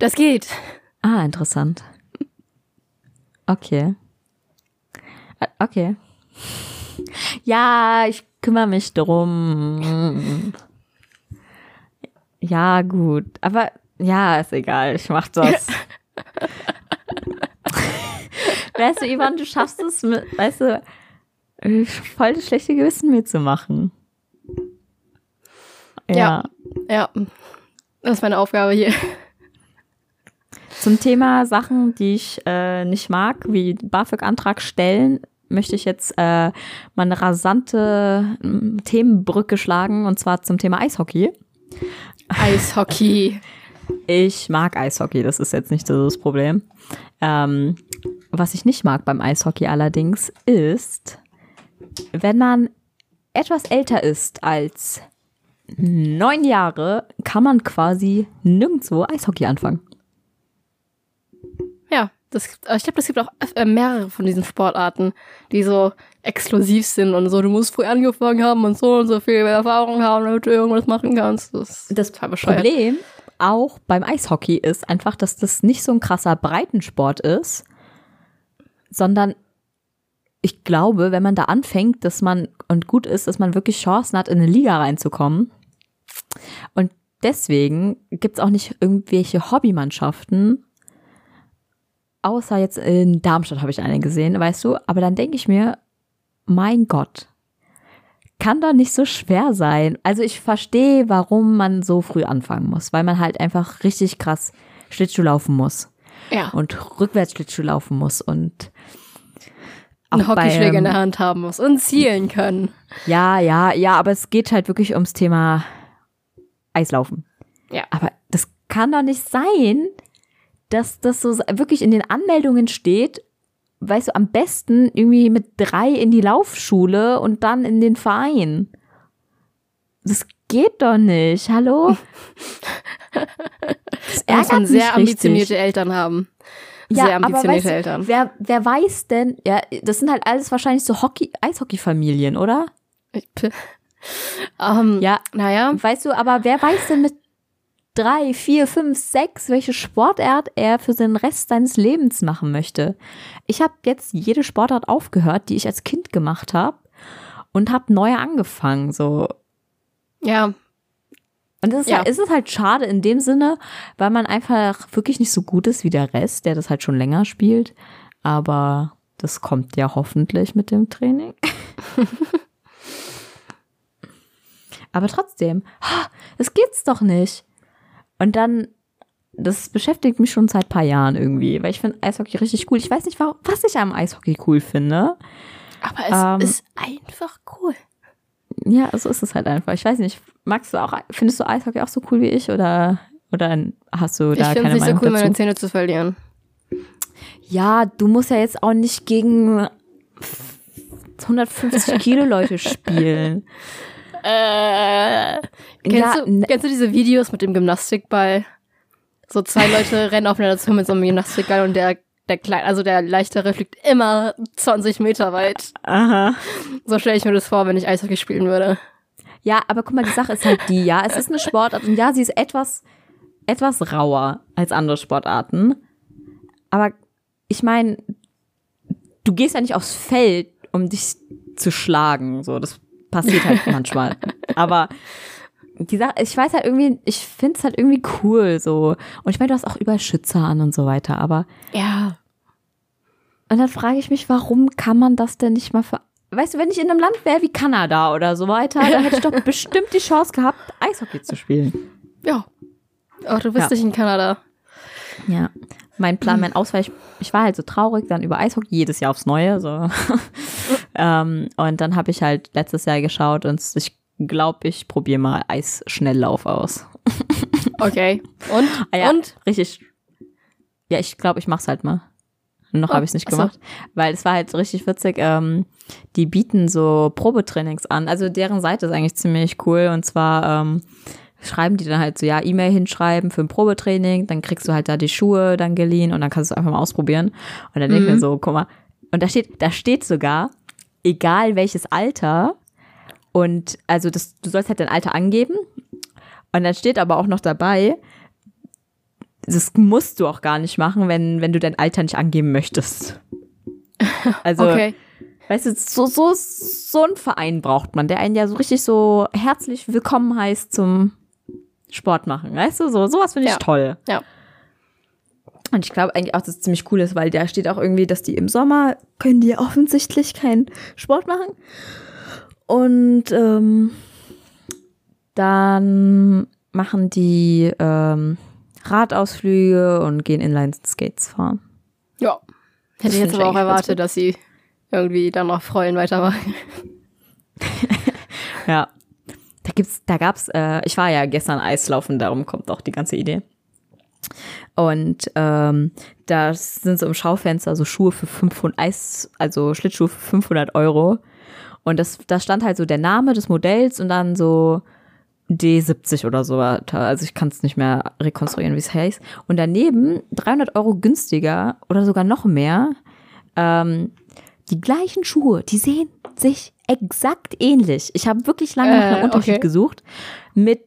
Das geht. Ah, interessant. Okay. Okay. Ja, ich kümmere mich drum. Ja, gut. Aber ja, ist egal. Ich mach das. weißt du, Ivan, du schaffst es mit, weißt du, voll das schlechte Gewissen mir zu machen. Ja. Ja. Das ist meine Aufgabe hier. Zum Thema Sachen, die ich äh, nicht mag, wie BAföG-Antrag stellen, möchte ich jetzt äh, mal eine rasante äh, Themenbrücke schlagen und zwar zum Thema Eishockey. Eishockey. Ich mag Eishockey, das ist jetzt nicht so das Problem. Ähm, was ich nicht mag beim Eishockey allerdings ist, wenn man etwas älter ist als neun Jahre, kann man quasi nirgendwo Eishockey anfangen. Das, ich glaube, es gibt auch äh, mehrere von diesen Sportarten, die so exklusiv sind und so, du musst früh angefangen haben und so und so viel Erfahrung haben, damit du irgendwas machen kannst. Das, das Problem auch beim Eishockey ist einfach, dass das nicht so ein krasser Breitensport ist, sondern ich glaube, wenn man da anfängt, dass man und gut ist, dass man wirklich Chancen hat, in eine Liga reinzukommen. Und deswegen gibt es auch nicht irgendwelche Hobbymannschaften, außer jetzt in Darmstadt habe ich eine gesehen, weißt du, aber dann denke ich mir, mein Gott, kann doch nicht so schwer sein. Also ich verstehe, warum man so früh anfangen muss, weil man halt einfach richtig krass Schlittschuh laufen muss. Ja. Und rückwärts Schlittschuh laufen muss und einen Hockeyschläger in der Hand haben muss und zielen können. Ja, ja, ja, aber es geht halt wirklich ums Thema Eislaufen. Ja. Aber das kann doch nicht sein, dass das so wirklich in den Anmeldungen steht, weißt du, am besten irgendwie mit drei in die Laufschule und dann in den Verein. Das geht doch nicht. Hallo? Das muss man sehr ambitionierte Eltern haben. Sehr ja, ambitionierte aber weißt du, Eltern. Wer, wer weiß denn, ja, das sind halt alles wahrscheinlich so Hockey, Eishockey-Familien, oder? Um, ähm, ja, naja. Weißt du, aber wer weiß denn mit drei, vier, fünf, sechs, welche Sportart er für den Rest seines Lebens machen möchte. Ich habe jetzt jede Sportart aufgehört, die ich als Kind gemacht habe und habe neu angefangen. So. Ja. Und es ist, ja. halt, es ist halt schade in dem Sinne, weil man einfach wirklich nicht so gut ist wie der Rest, der das halt schon länger spielt. Aber das kommt ja hoffentlich mit dem Training. Aber trotzdem, das geht's doch nicht. Und dann, das beschäftigt mich schon seit paar Jahren irgendwie, weil ich finde Eishockey richtig cool. Ich weiß nicht, was ich am Eishockey cool finde. Aber es ähm, ist einfach cool. Ja, so ist es halt einfach. Ich weiß nicht, magst du auch, findest du Eishockey auch so cool wie ich oder, oder hast du da ich keine Meinung Ich finde es nicht so cool, dazu? meine Zähne zu verlieren. Ja, du musst ja jetzt auch nicht gegen 150 Kilo Leute spielen. Äh, kennst, ja, du, kennst du diese Videos mit dem Gymnastikball? So zwei Leute rennen aufeinander zu mit so einem Gymnastikball und der der kleine, also der leichtere fliegt immer 20 Meter weit. Aha. So stelle ich mir das vor, wenn ich Eishockey spielen würde. Ja, aber guck mal, die Sache ist halt die, ja, es ist eine Sportart und ja, sie ist etwas, etwas rauer als andere Sportarten. Aber ich meine, du gehst ja nicht aufs Feld, um dich zu schlagen. So, das passiert halt manchmal. Aber die Sache, ich weiß halt irgendwie, ich finde es halt irgendwie cool so. Und ich meine, du hast auch überall Schützer an und so weiter, aber. Ja. Und dann frage ich mich, warum kann man das denn nicht mal für. Weißt du, wenn ich in einem Land wäre wie Kanada oder so weiter, dann hätte ich doch bestimmt die Chance gehabt, Eishockey zu spielen. Ja. Aber du bist ja. nicht in Kanada. Ja. Mein Plan, mein Ausweich, ich war halt so traurig, dann über Eishockey jedes Jahr aufs Neue. So. ähm, und dann habe ich halt letztes Jahr geschaut und ich glaube, ich probiere mal Eisschnelllauf aus. okay. Und? Ah ja, und? Richtig. Ja, ich glaube, ich mach's halt mal. Noch oh, habe ich es nicht gemacht, so. weil es war halt richtig witzig. Ähm, die bieten so Probetrainings an. Also deren Seite ist eigentlich ziemlich cool. Und zwar ähm, schreiben die dann halt so, ja, E-Mail hinschreiben für ein Probetraining. Dann kriegst du halt da die Schuhe dann geliehen und dann kannst du es einfach mal ausprobieren. Und dann mhm. denke ich mir so, guck mal. Und da steht, da steht sogar, egal welches Alter. Und also das, du sollst halt dein Alter angeben. Und dann steht aber auch noch dabei, das musst du auch gar nicht machen, wenn, wenn du dein Alter nicht angeben möchtest. Also, okay. weißt du, so, so, so ein Verein braucht man, der einen ja so richtig so herzlich willkommen heißt zum Sport machen. Weißt du, so, sowas finde ich ja. toll. Ja. Und ich glaube eigentlich auch, dass es ziemlich cool ist, weil da steht auch irgendwie, dass die im Sommer können die offensichtlich keinen Sport machen. Und ähm, dann machen die ähm, Radausflüge und gehen Inline-Skates fahren. Ja. Hätte ich jetzt aber auch erwartet, dass sie irgendwie dann noch Freuen weitermachen. ja. Da gibt's, da gab's, äh, ich war ja gestern Eislaufen, darum kommt auch die ganze Idee. Und ähm, da sind so im Schaufenster so Schuhe für 500 Eis, also Schlittschuhe für 500 Euro. Und das, da stand halt so der Name des Modells und dann so D70 oder so. Also ich kann es nicht mehr rekonstruieren, wie es heißt. Und daneben 300 Euro günstiger oder sogar noch mehr. Ähm, die gleichen Schuhe, die sehen sich exakt ähnlich. Ich habe wirklich lange nach einem äh, Unterschied okay. gesucht. Mit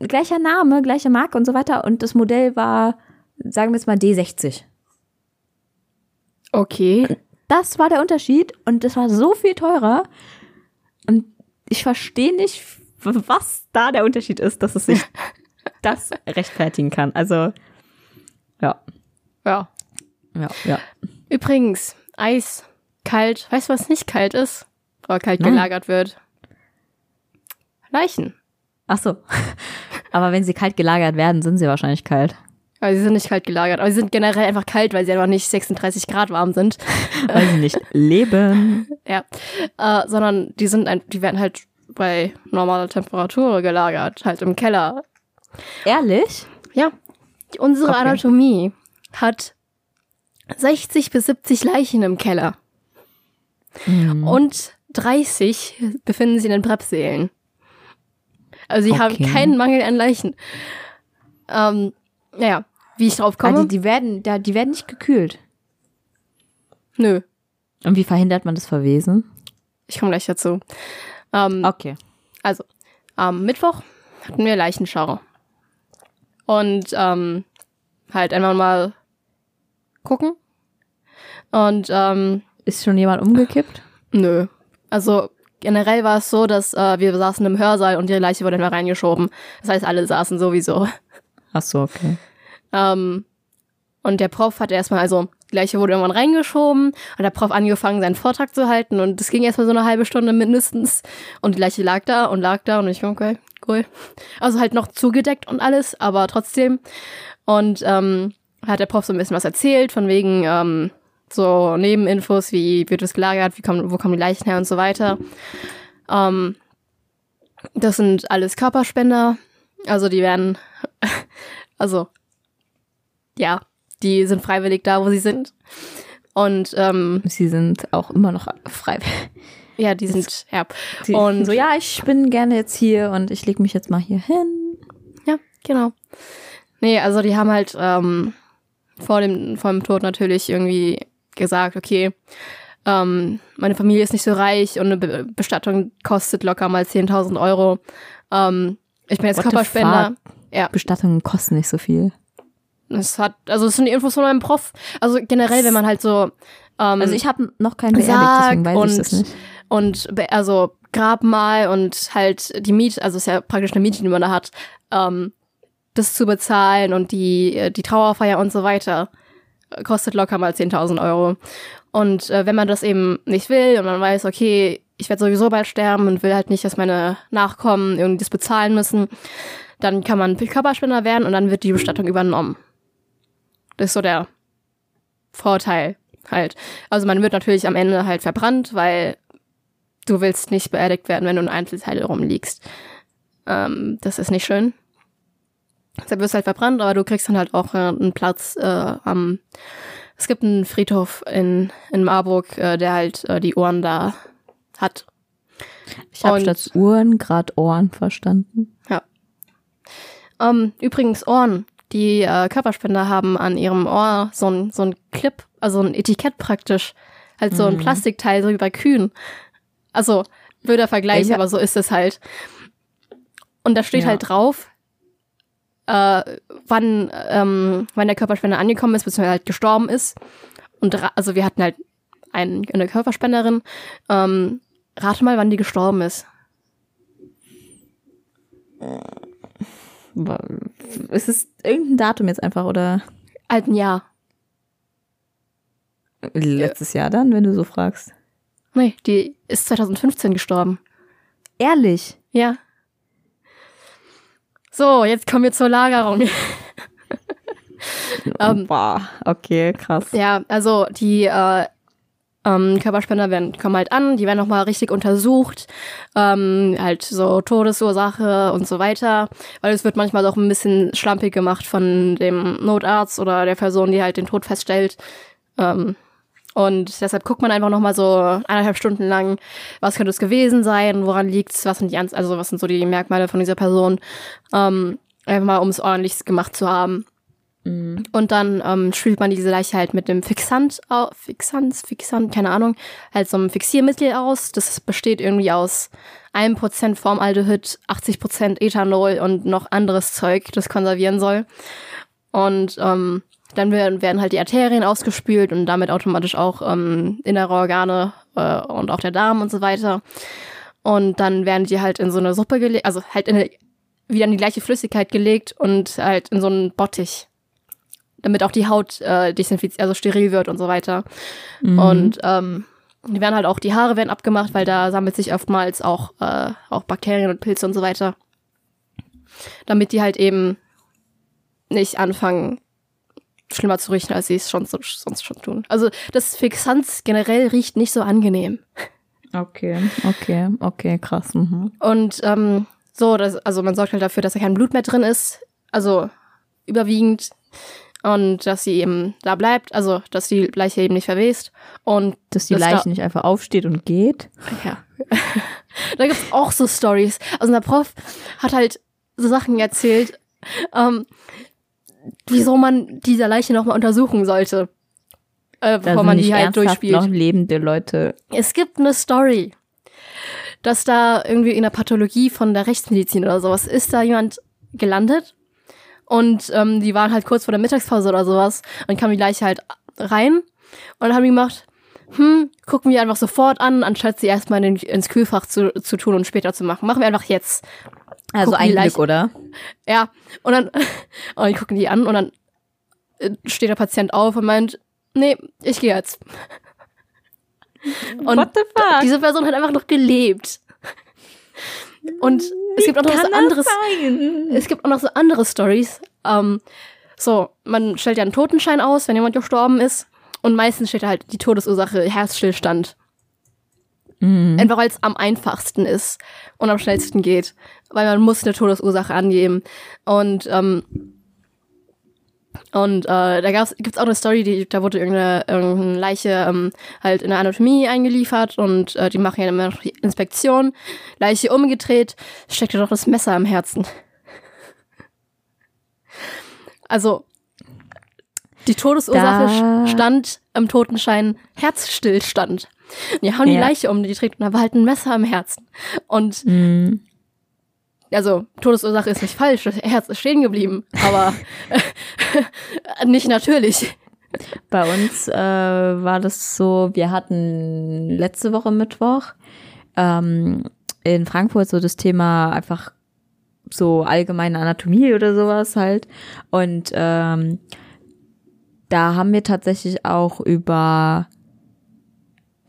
gleicher Name, gleiche Marke und so weiter. Und das Modell war, sagen wir jetzt mal, D60. Okay. Das war der Unterschied und das war so viel teurer. Und ich verstehe nicht, was da der Unterschied ist, dass es sich das rechtfertigen kann. Also, ja. Ja. Ja, ja. Übrigens, Eis, kalt. Weißt du, was nicht kalt ist? Oder kalt Nein. gelagert wird? Leichen. Ach so. Aber wenn sie kalt gelagert werden, sind sie wahrscheinlich kalt. Aber sie sind nicht kalt gelagert, aber sie sind generell einfach kalt, weil sie einfach nicht 36 Grad warm sind. Weil sie nicht leben. ja. Äh, sondern die sind ein, die werden halt bei normaler Temperatur gelagert, halt im Keller. Ehrlich? Ja. Unsere okay. Anatomie hat 60 bis 70 Leichen im Keller. Mhm. Und 30 befinden sich in den Prepsälen. Also sie okay. haben keinen Mangel an Leichen. Ähm, naja, wie ich drauf komme. Ah, die, die, werden, da, die werden nicht gekühlt. Nö. Und wie verhindert man das Verwesen? Ich komme gleich dazu. Ähm, okay. Also, am Mittwoch hatten wir Leichenschau. Und ähm, halt einfach mal gucken. Und ähm, ist schon jemand umgekippt? Nö. Also generell war es so, dass äh, wir saßen im Hörsaal und die Leiche wurde immer reingeschoben. Das heißt, alle saßen sowieso. Ach so, okay. Ähm, und der Prof hat erstmal, also die Leiche wurde irgendwann reingeschoben und der Prof angefangen, seinen Vortrag zu halten und es ging erstmal so eine halbe Stunde mindestens und die Leiche lag da und lag da und ich, okay, cool. Also halt noch zugedeckt und alles, aber trotzdem. Und ähm, hat der Prof so ein bisschen was erzählt, von wegen ähm, so Nebeninfos, wie wird es gelagert, wie kommen, wo kommen die Leichen her und so weiter. Ähm, das sind alles Körperspender, also die werden, also ja, die sind freiwillig da, wo sie sind. Und ähm, sie sind auch immer noch freiwillig. Ja, die sind, ja. Die, und so, ja, ich bin gerne jetzt hier und ich lege mich jetzt mal hier hin. Ja, genau. Nee, also die haben halt ähm, vor, dem, vor dem Tod natürlich irgendwie gesagt, okay, ähm, meine Familie ist nicht so reich und eine Be Bestattung kostet locker mal 10.000 Euro. Ähm, ich bin jetzt What Körperspender. Ja. Bestattungen kosten nicht so viel. Es hat, also es sind die Infos von meinem Prof. Also generell, wenn man halt so. Ähm, also ich habe noch keinen beerdigt, deswegen weiß und, ich das nicht. Und also Grabmal und halt die Miete, also es ist ja praktisch eine Miete, die man da hat, ähm, das zu bezahlen und die, die Trauerfeier und so weiter, kostet locker mal 10.000 Euro. Und äh, wenn man das eben nicht will und man weiß, okay, ich werde sowieso bald sterben und will halt nicht, dass meine Nachkommen irgendwie das bezahlen müssen, dann kann man Körperspender werden und dann wird die Bestattung übernommen. Das ist so der Vorteil halt. Also man wird natürlich am Ende halt verbrannt, weil du willst nicht beerdigt werden, wenn du in Einzelteile rumliegst. Ähm, das ist nicht schön. Deshalb wirst du halt verbrannt, aber du kriegst dann halt auch äh, einen Platz äh, am Es gibt einen Friedhof in, in Marburg, äh, der halt äh, die Ohren da hat. Ich habe statt Uhren gerade Ohren verstanden. Ja. Ähm, übrigens Ohren. Die äh, Körperspender haben an ihrem Ohr so ein, so ein Clip, also ein Etikett praktisch. Halt so ein mhm. Plastikteil, so wie bei Kühen. Also, blöder Vergleich, ja. aber so ist es halt. Und da steht ja. halt drauf, äh, wann, ähm, wann der Körperspender angekommen ist, beziehungsweise halt gestorben ist. Und also wir hatten halt einen, eine Körperspenderin. Ähm, rate mal, wann die gestorben ist. Ist es irgendein Datum jetzt einfach oder? Alten Jahr. Letztes Jahr dann, wenn du so fragst. Nee, die ist 2015 gestorben. Ehrlich? Ja. So, jetzt kommen wir zur Lagerung. ähm, Boah, okay, krass. Ja, also die äh, ähm, Körperspender werden, kommen halt an, die werden nochmal richtig untersucht, ähm, halt so Todesursache und so weiter, weil es wird manchmal auch ein bisschen schlampig gemacht von dem Notarzt oder der Person, die halt den Tod feststellt. Ähm, und deshalb guckt man einfach nochmal so eineinhalb Stunden lang, was könnte es gewesen sein, woran liegt's, was sind die, also was sind so die Merkmale von dieser Person, ähm, einfach mal, um es ordentlich gemacht zu haben. Mhm. Und dann ähm, spült man diese Leiche halt mit dem Fixant, äh, Fixant, Fixant, keine Ahnung, halt so einem Fixiermittel aus. Das besteht irgendwie aus 1% Formaldehyd, 80% Ethanol und noch anderes Zeug, das konservieren soll. Und ähm, dann werden, werden halt die Arterien ausgespült und damit automatisch auch ähm, innere Organe äh, und auch der Darm und so weiter. Und dann werden die halt in so eine Suppe gelegt, also halt in eine, wieder in die gleiche Flüssigkeit gelegt und halt in so einen Bottich. Damit auch die Haut äh, desinfiziert, also steril wird und so weiter. Mhm. Und ähm, die werden halt auch, die Haare werden abgemacht, weil da sammelt sich oftmals auch, äh, auch Bakterien und Pilze und so weiter. Damit die halt eben nicht anfangen, schlimmer zu riechen, als sie es schon so, sonst schon tun. Also das Fixanz generell riecht nicht so angenehm. Okay, okay, okay, krass. Mhm. Und ähm, so, das, also man sorgt halt dafür, dass da kein Blut mehr drin ist. Also überwiegend. Und dass sie eben da bleibt, also dass die Leiche eben nicht verwest. Und dass die Leiche da nicht einfach aufsteht und geht. Ja. da gibt's auch so Stories. Also unser Prof hat halt so Sachen erzählt. Ähm, wieso man diese Leiche nochmal untersuchen sollte. Äh, bevor man die halt durchspielt. noch lebende Leute. Es gibt eine Story, dass da irgendwie in der Pathologie von der Rechtsmedizin oder sowas ist da jemand gelandet und ähm, die waren halt kurz vor der Mittagspause oder sowas und kam die Leiche halt rein und dann haben die gemacht, hm, gucken wir einfach sofort an, anstatt sie erstmal in, ins Kühlfach zu, zu tun und später zu machen. Machen wir einfach jetzt. Also ein Glück, oder? Ja. Und dann, und dann gucken die an und dann äh, steht der Patient auf und meint, nee, ich gehe jetzt. Und What the fuck? diese Person hat einfach noch gelebt. Und es gibt auch noch so anderes. Es gibt auch noch so andere Stories. Ähm, so, man stellt ja einen Totenschein aus, wenn jemand gestorben ist. Und meistens steht da halt die Todesursache Herzstillstand. Mhm. Einfach weil es am einfachsten ist und am schnellsten geht. Weil man muss eine Todesursache angeben. Und ähm, und äh, da gab's, gibt's auch eine Story, die, da wurde irgendeine, irgendeine Leiche ähm, halt in der Anatomie eingeliefert und äh, die machen ja immer noch die Inspektion. Leiche umgedreht, steckte doch das Messer am Herzen. Also, die Todesursache da. stand im Totenschein Herzstillstand. Die hauen ja. die Leiche um, die trägt und da war halt ein Messer am Herzen. Und mhm. also Todesursache ist nicht falsch, das Herz ist stehen geblieben, aber nicht natürlich. Bei uns äh, war das so, wir hatten letzte Woche Mittwoch ähm, in Frankfurt so das Thema einfach so allgemeine Anatomie oder sowas halt. Und ähm, da haben wir tatsächlich auch über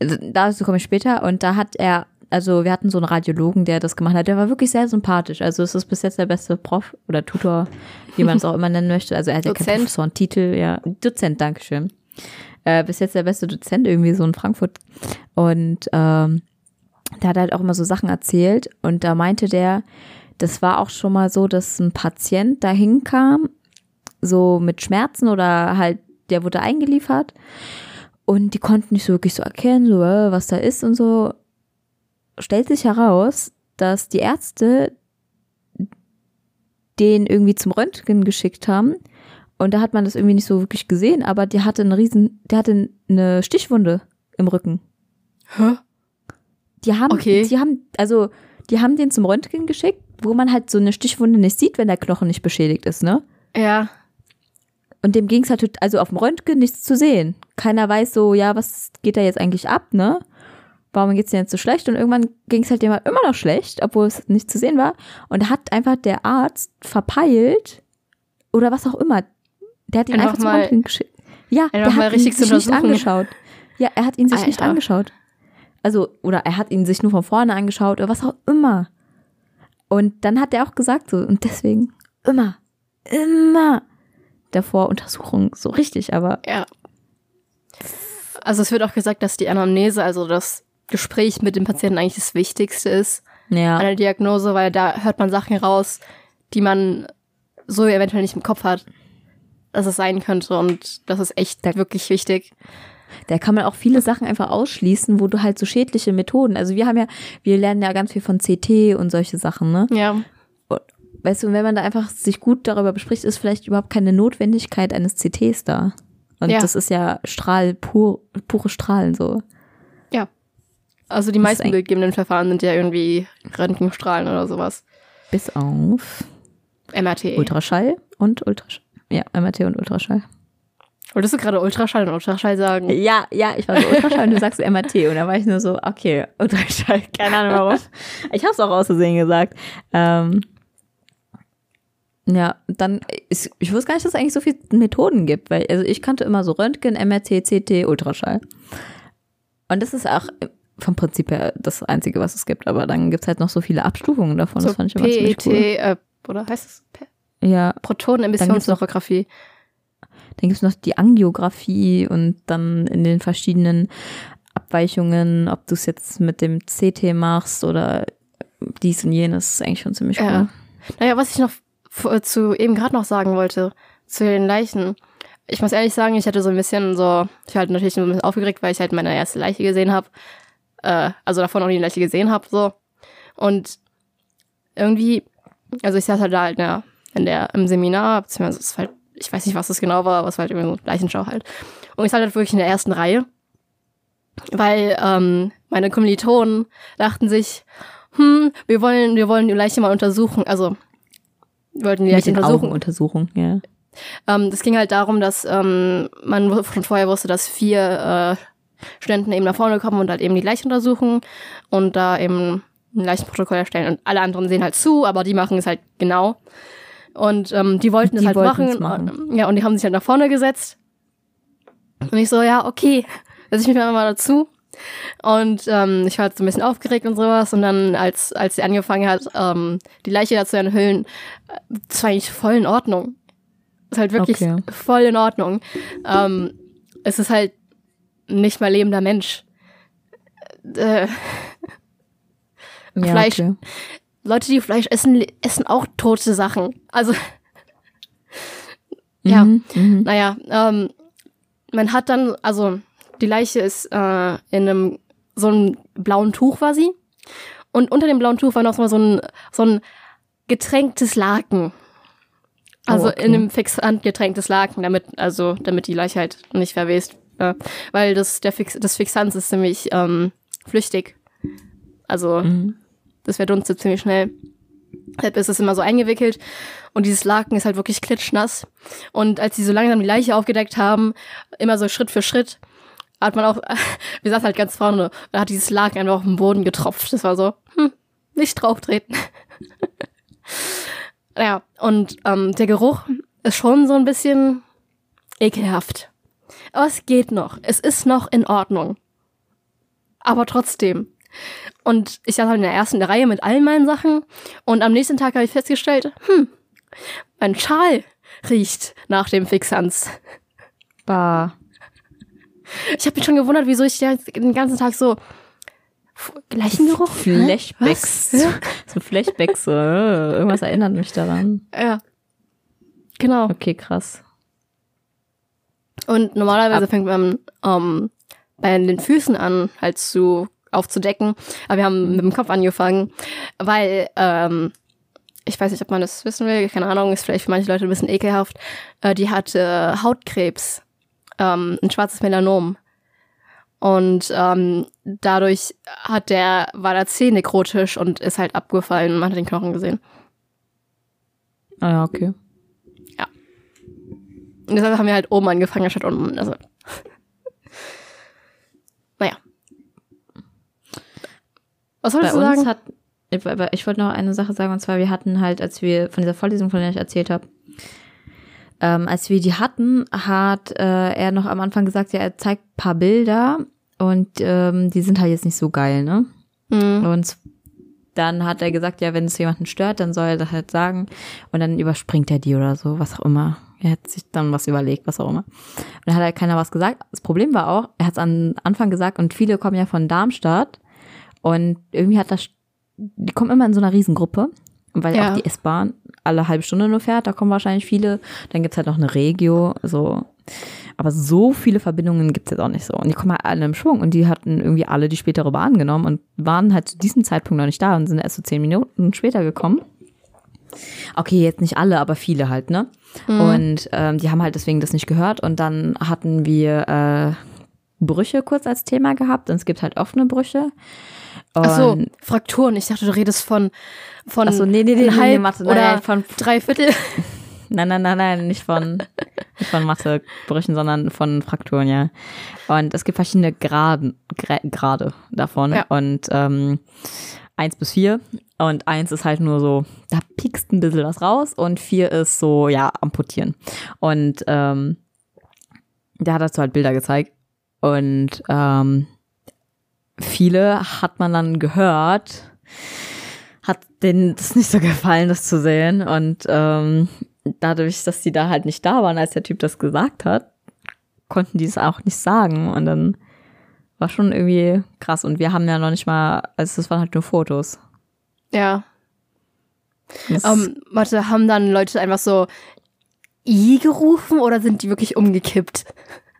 dazu komme ich später. Und da hat er, also wir hatten so einen Radiologen, der das gemacht hat. Der war wirklich sehr sympathisch. Also es ist bis jetzt der beste Prof oder Tutor, wie man es auch immer nennen möchte. Also er hat ja keinen Professorentitel, ja. Dozent, Dankeschön. Äh, bis jetzt der beste Dozent irgendwie so in Frankfurt. Und ähm, der hat halt auch immer so Sachen erzählt. Und da meinte der, das war auch schon mal so, dass ein Patient dahin kam, so mit Schmerzen oder halt der wurde eingeliefert und die konnten nicht so wirklich so erkennen, so, äh, was da ist und so. Stellt sich heraus, dass die Ärzte den irgendwie zum Röntgen geschickt haben und da hat man das irgendwie nicht so wirklich gesehen, aber der hatte eine riesen, der hatte eine Stichwunde im Rücken. Hä? Die haben, Okay. die haben, also die haben den zum Röntgen geschickt, wo man halt so eine Stichwunde nicht sieht, wenn der Knochen nicht beschädigt ist, ne? Ja. Und dem ging es halt, also auf dem Röntgen nichts zu sehen. Keiner weiß so, ja, was geht da jetzt eigentlich ab, ne? Warum geht's dir jetzt so schlecht? Und irgendwann ging es halt dem halt immer noch schlecht, obwohl es nicht zu sehen war. Und hat einfach der Arzt verpeilt oder was auch immer. Der hat ihn Einfach einfach, zum mal- Röntgen geschickt. Ja, der hat ihn sich nicht angeschaut. Ja, er hat ihn sich nicht Alter. angeschaut. Also, oder er hat ihn sich nur von vorne angeschaut oder was auch immer. Und dann hat er auch gesagt so, und deswegen immer, immer davor Untersuchung, so richtig, aber Ja. Also es wird auch gesagt, dass die Anamnese, also das Gespräch mit dem Patienten eigentlich das Wichtigste ist ja, an der Diagnose, weil da hört man Sachen raus, die man so eventuell nicht im Kopf hat, dass es sein könnte und das ist echt wirklich wichtig. da kann man auch viele Sachen einfach ausschließen, wo du halt so schädliche Methoden, also wir haben ja, wir lernen ja ganz viel von CT und solche Sachen, ne? Ja. Weißt du, wenn man da einfach sich gut darüber bespricht, ist vielleicht überhaupt keine Notwendigkeit eines CTs da. Und Ja. das ist ja Strahl, pur, pure Strahlen so. Ja. Also die Das meisten bildgebenden Verfahren sind ja irgendwie Röntgenstrahlen oder sowas. Bis auf MRT. Ultraschall und Ultraschall. Ja, MRT und Ultraschall. Wolltest du gerade Ultraschall und Ultraschall sagen? Ja, ja, ich war so Ultraschall und du sagst MRT und da war ich nur so, okay, Ultraschall, keine Ahnung warum. Ich habe es auch aus Versehen gesagt. Ähm, ja, dann, ist, ich wusste gar nicht, dass es eigentlich so viele Methoden gibt, weil also ich kannte immer so Röntgen, MRT, CT, Ultraschall. Und das ist auch vom Prinzip her das Einzige, was es gibt, aber dann gibt es halt noch so viele Abstufungen davon, das So fand ich immer ziemlich PET, cool. äh, oder heißt es? P- Ja, Protonenemissionstomographie. Dann gibt es noch die Angiografie und dann in den verschiedenen Abweichungen, ob du es jetzt mit dem CT machst oder dies und jenes, ist eigentlich schon ziemlich cool. Ja. Naja, was ich noch zu eben gerade noch sagen wollte, zu den Leichen. Ich muss ehrlich sagen, ich hatte so ein bisschen so, ich war halt natürlich ein bisschen aufgeregt, weil ich halt meine erste Leiche gesehen habe. Äh, also davon nie eine Leiche gesehen habe, so. Und irgendwie, also ich saß halt da halt in der, in der im Seminar, beziehungsweise es war halt, ich weiß nicht, was das genau war, aber es war halt irgendwie so Leichenschau halt. Und ich saß halt wirklich in der ersten Reihe, weil ähm, meine Kommilitonen dachten sich, hm, wir wollen, wir wollen die Leiche mal untersuchen. Also wollten die Mit Leiche den untersuchen. Augenuntersuchung, ja. Ähm, das ging halt darum, dass ähm, man schon vorher wusste, dass vier äh, Studenten eben nach vorne kommen und halt eben die Leiche untersuchen und da eben ein Leichenprotokoll erstellen. Und alle anderen sehen halt zu, aber die machen es halt genau. Und ähm, die wollten es halt wollten's machen. machen. Ja, und die haben sich halt nach vorne gesetzt. Und ich so, ja, okay, setze ich mich mal dazu. Und ähm, ich war halt so ein bisschen aufgeregt und sowas. Und dann, als, als sie angefangen hat, ähm, die Leiche dazu enthüllen, äh, das war eigentlich voll in Ordnung. Ist halt wirklich Okay. voll in Ordnung. Ähm, es ist halt nicht mal lebender Mensch. Äh, ja Fleisch. Okay. Leute, die Fleisch essen, essen auch tote Sachen. Also, ja, Mhm, mhm. naja, ähm, man hat dann, also die Leiche ist äh, in einem so einem blauen Tuch war sie. Und unter dem blauen Tuch war noch so ein, so ein getränktes Laken. Also Oh, okay. in einem Fixant getränktes Laken, damit, also, damit die Leiche halt nicht verwest. Ja. Weil das, der Fix, das Fixant ist ziemlich ähm, flüchtig. Also, Mhm. das verdunstet ziemlich schnell. Deshalb ist es immer so eingewickelt und dieses Laken ist halt wirklich klitschnass. Und als sie so langsam die Leiche aufgedeckt haben, immer so Schritt für Schritt, hat man auch, wir saßen halt ganz vorne, da hat dieses Laken einfach auf den Boden getropft. Das war so, hm, nicht drauf treten. ja, und ähm, der Geruch ist schon so ein bisschen ekelhaft. Aber es geht noch. Es ist noch in Ordnung. Aber trotzdem. Und ich saß halt in der ersten Reihe mit all meinen Sachen. Und am nächsten Tag habe ich festgestellt, hm, mein Schal riecht nach dem Fixanz. Bah. Ich habe mich schon gewundert, wieso ich den ganzen Tag so F- Leichengeruch? Flashbacks. So Flashbacks. So. äh, Irgendwas erinnert mich daran. Ja. Genau. Okay, krass. Und normalerweise Ab fängt man ähm, bei den Füßen an, halt zu aufzudecken. Aber wir haben mit dem Kopf angefangen, weil ähm, ich weiß nicht, ob man das wissen will, keine Ahnung, ist vielleicht für manche Leute ein bisschen ekelhaft. Äh, die hatte Hautkrebs, ähm, ein schwarzes Melanom. Und ähm, dadurch hat der, war der Zeh nekrotisch und ist halt abgefallen und man hat den Knochen gesehen. Ah ja, okay. Ja. Und deshalb haben wir halt oben angefangen, statt unten. Also. naja. Was solltest du sagen? Hat, ich wollte noch eine Sache sagen, und zwar, wir hatten halt, als wir von dieser Vorlesung, von der ich erzählt habe, ähm, als wir die hatten, hat äh, er noch am Anfang gesagt, ja, er zeigt paar Bilder und ähm, die sind halt jetzt nicht so geil, ne? Mhm. Und dann hat er gesagt, ja, wenn es jemanden stört, dann soll er das halt sagen. Und dann überspringt er die oder so, was auch immer. Er hat sich dann was überlegt, was auch immer. Und dann hat halt keiner was gesagt. Das Problem war auch, er hat es am Anfang gesagt und viele kommen ja von Darmstadt und irgendwie hat das, die kommen immer in so einer Riesengruppe, weil ja. auch die S-Bahn alle halbe Stunde nur fährt, da kommen wahrscheinlich viele. Dann gibt's halt noch eine Regio, so. Aber so viele Verbindungen gibt's jetzt auch nicht so. Und die kommen halt alle im Schwung und die hatten irgendwie alle die spätere Bahn genommen und waren halt zu diesem Zeitpunkt noch nicht da und sind erst so zehn Minuten später gekommen. Okay, jetzt nicht alle, aber viele halt, ne? Mhm. Und ähm, die haben halt deswegen das nicht gehört. Und dann hatten wir äh, Brüche kurz als Thema gehabt und es gibt halt offene Brüche. Und Ach so, Frakturen. Ich dachte, du redest von von Ach so, nee, nee, nee, halb nee, Mathe, oder nein, von drei Viertel. Nein, nein, nein, nein, nicht von, nicht von Mathebrüchen, sondern von Frakturen, ja. Und es gibt verschiedene Graden, Grade davon. Ja. Und ähm, eins bis vier. Und eins ist halt nur so, da piekst ein bisschen was raus. Und vier ist so, ja, amputieren. Und ähm, der hat dazu halt Bilder gezeigt. Und ähm, viele hat man dann gehört, hat denen das nicht so gefallen, das zu sehen. Und ähm, dadurch, dass die da halt nicht da waren, als der Typ das gesagt hat, konnten die es auch nicht sagen. Und dann war schon irgendwie krass. Und wir haben ja noch nicht mal, also das waren halt nur Fotos. Ja. Um, ähm, warte, haben dann Leute einfach so I gerufen oder sind die wirklich umgekippt?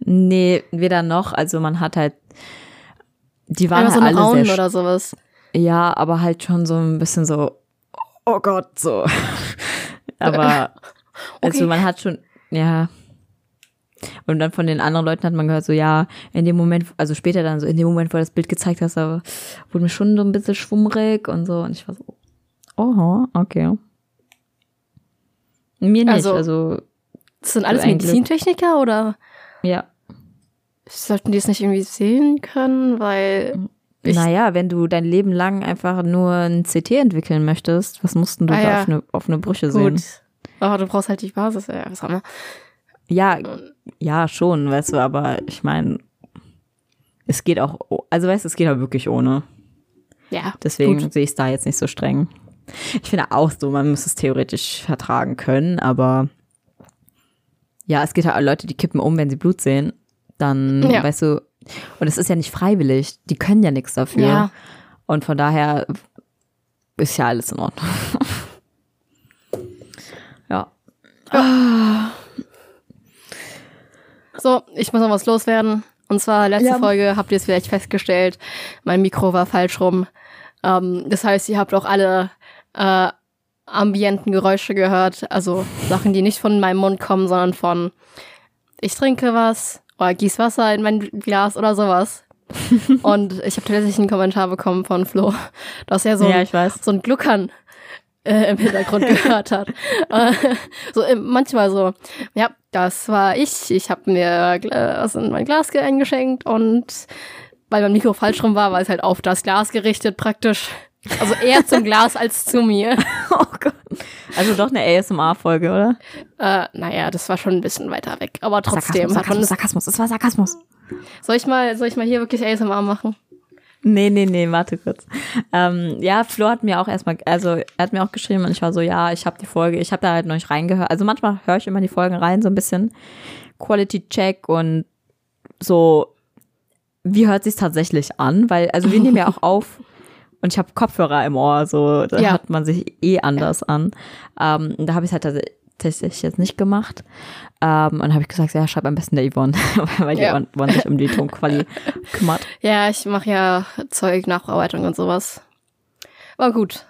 Nee, weder noch. Also man hat halt, die waren halt so alle Raunen sehr oder sowas. Ja, aber halt schon so ein bisschen so, oh Gott, so. aber, okay. also man hat schon, ja. Und dann von den anderen Leuten hat man gehört, so, ja, in dem Moment, also später dann so, in dem Moment, wo du das Bild gezeigt hast, aber wurde mir schon so ein bisschen schwummrig und so. Und ich war so, oh, okay. Mir nicht, also. also das sind alles Medizintechniker oder? Ja. Sollten die es nicht irgendwie sehen können, weil ich naja, wenn du dein Leben lang einfach nur ein CT entwickeln möchtest, was mussten du ah, da ja. auf, eine, auf eine Brüche Gut. sehen? Aber du brauchst halt die Basis, ja, was haben wir? Ja, ja, schon, weißt du, aber ich meine, es geht auch, also weißt du, es geht auch wirklich ohne. Ja. Deswegen sehe ich es da jetzt nicht so streng. Ich finde auch so, man muss es theoretisch vertragen können, aber ja, es geht halt Leute, die kippen um, wenn sie Blut sehen. Dann, ja. weißt du, und es ist ja nicht freiwillig. Die können ja nichts dafür. Ja. Und von daher ist ja alles in Ordnung. ja. ja. So, ich muss noch was loswerden. Und zwar letzte ja. Folge habt ihr es vielleicht festgestellt, mein Mikro war falsch rum. Ähm, das heißt, ihr habt auch alle äh, ambienten Geräusche gehört, also Sachen, die nicht von meinem Mund kommen, sondern von ich trinke was oder gieß Wasser in mein Glas oder sowas. und ich habe tatsächlich einen Kommentar bekommen von Flo, dass er so, ja, ein, so ein Gluckern äh, im Hintergrund gehört hat. Äh, so äh, manchmal so, ja, das war ich. Ich habe mir was in mein Glas eingeschenkt und weil mein Mikro falsch rum war, war es halt auf das Glas gerichtet praktisch. Also eher zum Glas als zu mir. oh Gott. Also doch eine ASMR-Folge, oder? Äh, naja, das war schon ein bisschen weiter weg. Aber trotzdem. Sarkasmus, Sarkasmus. Es war Sarkasmus. Soll ich mal, soll ich mal hier wirklich ASMR machen? Nee, nee, nee, warte kurz. Ähm, ja, Flo hat mir auch erstmal, also er hat mir auch geschrieben und ich war so, ja, ich habe die Folge, ich habe da halt noch nicht reingehört. Also manchmal höre ich immer die Folgen rein, so ein bisschen Quality Check und so, wie hört sich tatsächlich an? Weil, also wir nehmen ja auch auf und ich habe Kopfhörer im Ohr, so da ja. hört man sich eh anders an. Ähm, da habe ich halt tatsächlich jetzt nicht gemacht. Ähm, und habe ich gesagt, ja, schreib am besten der Yvonne, weil die Ja. Yvonne sich um die Tonquali kümmert. Ja, ich mache ja Zeug, Nachbearbeitung und sowas. Aber gut.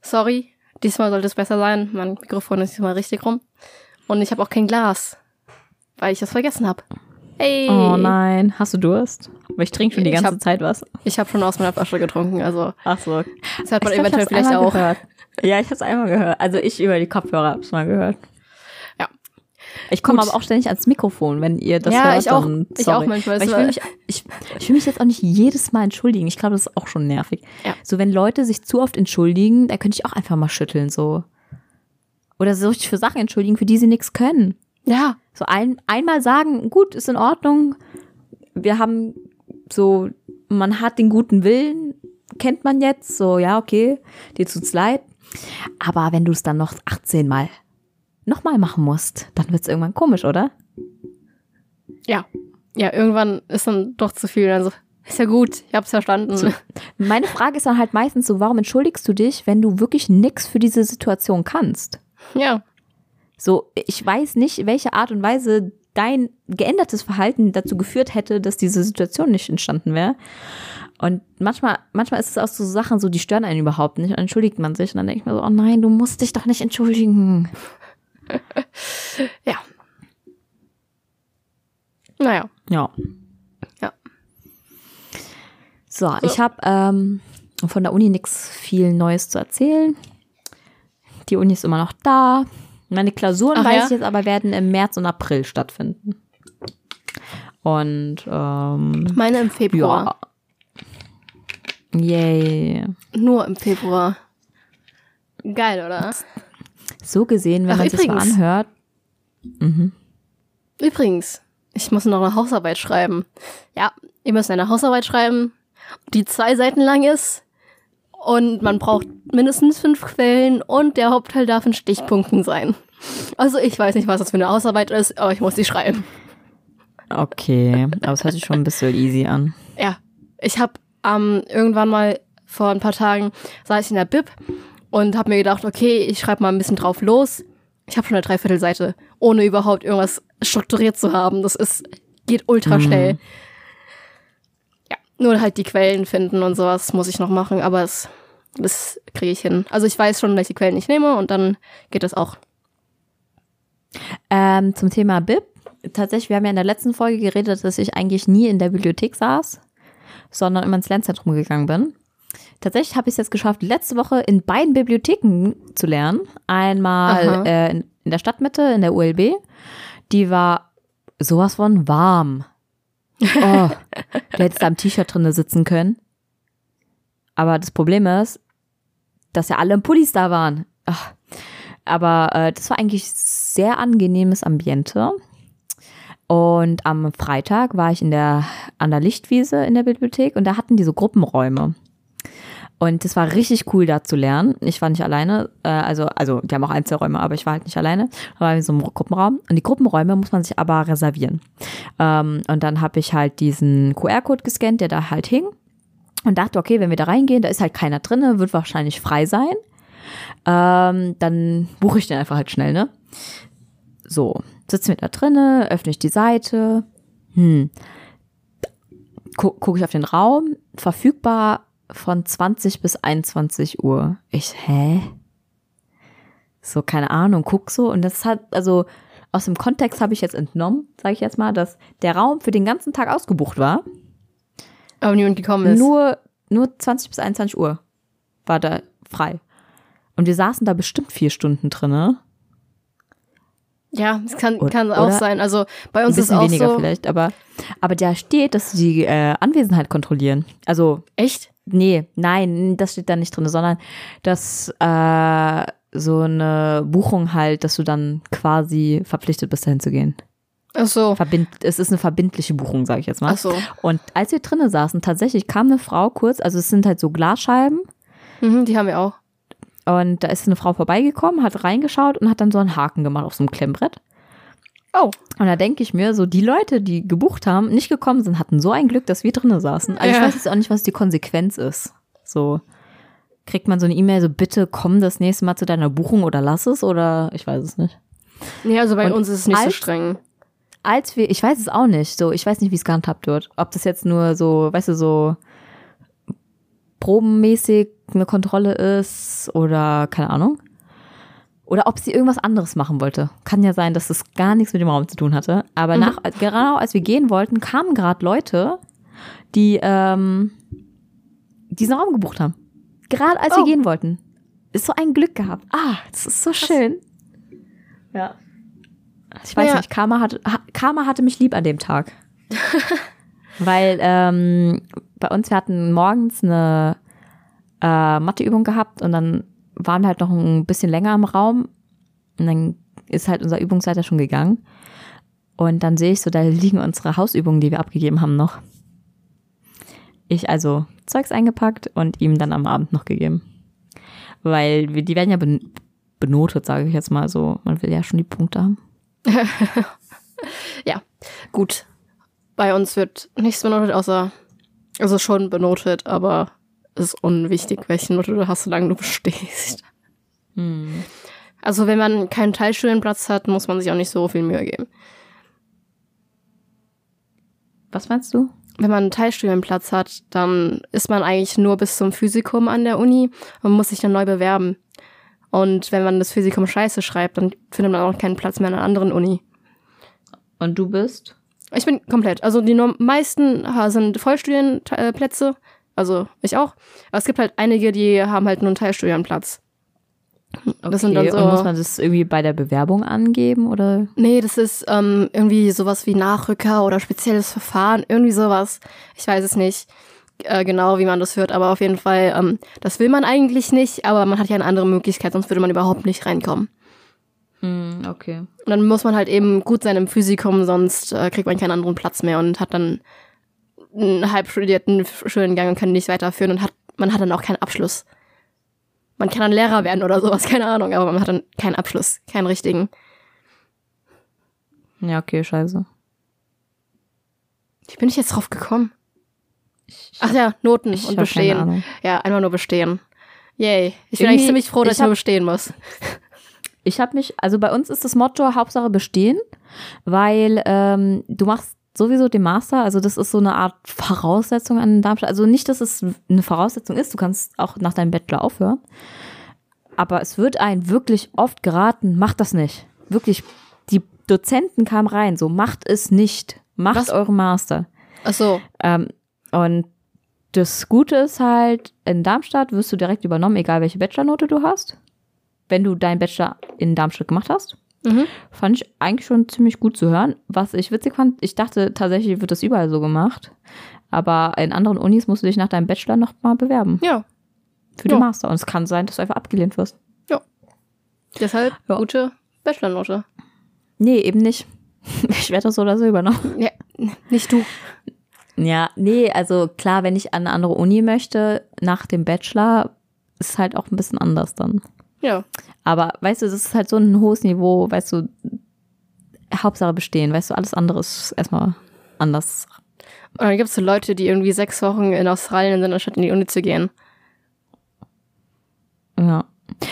Sorry, diesmal sollte es besser sein. Mein Mikrofon ist diesmal richtig rum. Und ich habe auch kein Glas, weil ich das vergessen habe. Hey! Oh nein, hast du Durst? Weil ich trinke schon die ganze hab- Zeit was. Ich habe schon aus meiner Flasche getrunken, also Ach so. das hört man glaub, eventuell vielleicht auch. Gehört. Ja, ich habe es einmal gehört. Also ich über die Kopfhörer habe es mal gehört. Ja. Ich komme aber auch ständig ans Mikrofon, wenn ihr das Ja, hört. ich auch. dann Ich auch manchmal. Weil ich, will mich, ich, ich will mich jetzt auch nicht jedes Mal entschuldigen. Ich glaube, das ist auch schon nervig. Ja. So, wenn Leute sich zu oft entschuldigen, da könnte ich auch einfach mal schütteln, so. Oder so richtig für Sachen entschuldigen, für die sie nichts können. Ja, So ein, einmal sagen, gut, ist in Ordnung. Wir haben so, man hat den guten Willen, kennt man jetzt, so, ja, okay, dir tut's leid. Aber wenn du es dann noch 18 Mal nochmal machen musst, dann wird's irgendwann komisch, oder? ja. Ja, irgendwann ist dann doch zu viel. Also, ist ja gut, ich hab's verstanden. Meine Frage ist dann halt meistens so, warum entschuldigst du dich, wenn du wirklich nix für diese Situation kannst? Ja. So, ich weiß nicht, welche Art und Weise dein geändertes Verhalten dazu geführt hätte, dass diese Situation nicht entstanden wäre. Und manchmal, manchmal ist es auch so Sachen, so die stören einen überhaupt nicht. Und dann entschuldigt man sich und dann denke ich mir so, oh nein, du musst dich doch nicht entschuldigen. Ja. Naja. Ja. Ja. So, So. ich habe ähm, von der Uni nichts viel Neues zu erzählen. Die Uni ist immer noch da. Meine Klausuren, Ach weiß ja? ich jetzt aber, werden im März und April stattfinden. Und ähm, Meine im Februar. ja. Yay. Nur im Februar. Geil, oder? So gesehen, wenn Ach, man sich mal anhört. Übrigens, ich muss noch eine Hausarbeit schreiben. Ja, ihr müsst eine Hausarbeit schreiben, die zwei Seiten lang ist. Und man braucht mindestens fünf Quellen und der Hauptteil darf in Stichpunkten sein. Also ich weiß nicht, was das für eine Hausarbeit ist, aber ich muss die schreiben. Okay, aber es hört sich schon ein bisschen easy an. Ja, ich habe ähm, irgendwann mal vor ein paar Tagen saß ich in der Bib und habe mir gedacht, okay, ich schreibe mal ein bisschen drauf los. Ich habe schon eine Dreiviertelseite, ohne überhaupt irgendwas strukturiert zu haben. Das ist geht ultra schnell. Ja, nur halt die Quellen finden und sowas muss ich noch machen, aber es, das kriege ich hin. Also ich weiß schon, welche Quellen ich nehme und dann geht das auch. Ähm, zum Thema BIP. Tatsächlich, wir haben ja in der letzten Folge geredet, dass ich eigentlich nie in der Bibliothek saß, sondern immer ins Lernzentrum gegangen bin. Tatsächlich habe ich es jetzt geschafft, letzte Woche in beiden Bibliotheken zu lernen. Einmal äh, in, in der Stadtmitte, in der ULB. Die war sowas von warm. Oh, du hättest da im T-Shirt drinne sitzen können. Aber das Problem ist, dass ja alle im Pullis da waren. Ach. Aber äh, das war eigentlich sehr angenehmes Ambiente. Und am Freitag war ich in der, an der Lichtwiese in der Bibliothek und da hatten die so Gruppenräume. Und das war richtig cool, da zu lernen. Ich war nicht alleine, äh, also, also die haben auch Einzelräume, aber ich war halt nicht alleine. Da war in so einem Gruppenraum. Und die Gruppenräume muss man sich aber reservieren. Ähm, und dann habe ich halt diesen QR-Code gescannt, der da halt hing. Und dachte, okay, wenn wir da reingehen, da ist halt keiner drinne, wird wahrscheinlich frei sein. Ähm, dann buche ich den einfach halt schnell, ne? So, sitzen wir da drinne, öffne ich die Seite. Hm. Gu Gucke ich auf den Raum, verfügbar von 20 bis 21 Uhr. Ich, hä? So, keine Ahnung, guck so. Und das hat, also aus dem Kontext habe ich jetzt entnommen, sage ich jetzt mal, dass der Raum für den ganzen Tag ausgebucht war. Aber niemand gekommen ist. Nur, nur 20 bis 21 Uhr war da frei. Und wir saßen da bestimmt vier Stunden drinne. ja, es kann, Oder- kann auch oder- sein. Also bei Ein uns ist bisschen auch weniger so. vielleicht, aber, aber da steht, dass sie die äh, Anwesenheit kontrollieren. Also, Echt? Nee, nein, das steht da nicht drin, sondern dass äh, so eine Buchung halt, dass du dann quasi verpflichtet bist, dahin zu gehen. Ach so. Verbind, es ist eine verbindliche Buchung, sage ich jetzt mal. Ach so. Und als wir drinnen saßen, tatsächlich kam eine Frau kurz, also es sind halt so Glasscheiben Mhm, die haben wir auch. Und da ist eine Frau vorbeigekommen, hat reingeschaut und hat dann so einen Haken gemacht auf so einem Klemmbrett. Oh. Und da denke ich mir, so die Leute, die gebucht haben, nicht gekommen sind, hatten so ein Glück, dass wir drinnen saßen. Also ich Ja. weiß jetzt auch nicht, was die Konsequenz ist. So. kriegt man so eine E-Mail, so bitte komm das nächste Mal zu deiner Buchung oder lass es oder ich weiß es nicht. Nee, also bei Und uns ist es nicht als, so streng. Als wir, ich weiß es auch nicht, so, ich weiß nicht, wie es gehandhabt wird. Ob das jetzt nur so, weißt du, so probenmäßig eine Kontrolle ist oder keine Ahnung. Oder ob sie irgendwas anderes machen wollte. Kann ja sein, dass es gar nichts mit dem Raum zu tun hatte. Aber mhm. nach, genau als wir gehen wollten, kamen gerade Leute, die ähm, diesen Raum gebucht haben. Gerade als oh. wir gehen wollten. Ist so ein Glück gehabt. Ah, das ist so Krass. schön. Ja. Ich weiß ja. nicht, Karma hatte, Karma hatte mich lieb an dem Tag. Weil ähm, bei uns, wir hatten morgens eine äh, Matheübung gehabt und dann waren halt noch ein bisschen länger im Raum. Und dann ist halt unser Übungsleiter schon gegangen. Und dann sehe ich so, da liegen unsere Hausübungen, die wir abgegeben haben, noch. Ich also Zeugs eingepackt und ihm dann am Abend noch gegeben. Weil die werden ja ben benotet, sage ich jetzt mal so. Man will ja schon die Punkte haben. ja, gut. Bei uns wird nichts benotet, außer, also schon benotet, aber ist unwichtig, welche Note du hast, solange du bestehst. Hm. Also wenn man keinen Teilstudienplatz hat, muss man sich auch nicht so viel Mühe geben. Was meinst du? wenn man einen Teilstudienplatz hat, dann ist man eigentlich nur bis zum Physikum an der Uni und muss sich dann neu bewerben. Und wenn man das Physikum scheiße schreibt, dann findet man auch keinen Platz mehr an einer anderen Uni. Und du bist? Ich bin komplett. Also die meisten sind Vollstudienplätze, also ich auch. Aber es gibt halt einige, die haben halt nur einen Teilstudienplatz. Okay, das sind dann so, und muss man das irgendwie bei der Bewerbung angeben oder? Nee, das ist ähm, irgendwie sowas wie Nachrücker oder spezielles Verfahren, irgendwie sowas. Ich weiß es nicht äh, genau, wie man das hört, aber auf jeden Fall, ähm, das will man eigentlich nicht, aber man hat ja eine andere Möglichkeit, sonst würde man überhaupt nicht reinkommen. Hm, okay. Und dann muss man halt eben gut sein im Physikum, sonst äh, kriegt man keinen anderen Platz mehr und hat dann einen halb studierten Studiengang und kann nicht weiterführen und hat, man hat dann auch keinen Abschluss. Man kann dann Lehrer werden oder sowas, keine Ahnung, aber man hat dann keinen Abschluss, keinen richtigen. Ja, okay, scheiße. Wie bin ich jetzt drauf gekommen? Ach ja, Noten und bestehen. Ja, einmal nur bestehen. Yay. Ich bin eigentlich ziemlich froh, dass ich, hab, nur bestehen muss. Ich habe mich, also bei uns ist das Motto Hauptsache bestehen, weil ähm, du machst sowieso den Master, also das ist so eine Art Voraussetzung an Darmstadt. Also nicht, dass es eine Voraussetzung ist, du kannst auch nach deinem Bachelor aufhören. Aber es wird ein wirklich oft geraten, macht das nicht. Wirklich, die Dozenten kamen rein, so macht es nicht. Macht Was? eure Master. Ach so. Ähm, und das Gute ist halt, in Darmstadt wirst du direkt übernommen, egal welche Bachelornote du hast. Wenn du deinen Bachelor in Darmstadt gemacht hast. Mhm. Fand ich eigentlich schon ziemlich gut zu hören. Was ich witzig fand, ich dachte tatsächlich wird das überall so gemacht. Aber in anderen Unis musst du dich nach deinem Bachelor noch mal bewerben. Ja. Für ja. den Master. Und es kann sein, dass du einfach abgelehnt wirst. Ja. Deshalb ja. gute Bachelornote. Nee, eben nicht. Ich werde das so oder so übernommen. Ja, nicht du. Ja, nee, also klar, wenn ich an eine andere Uni möchte, nach dem Bachelor, ist es halt auch ein bisschen anders dann. Ja. Aber weißt du, das ist halt so ein hohes Niveau, weißt du, Hauptsache bestehen, weißt du, alles andere ist erstmal anders. Und dann gibt es so Leute, die irgendwie sechs Wochen in Australien sind, anstatt in die Uni zu gehen. Ja.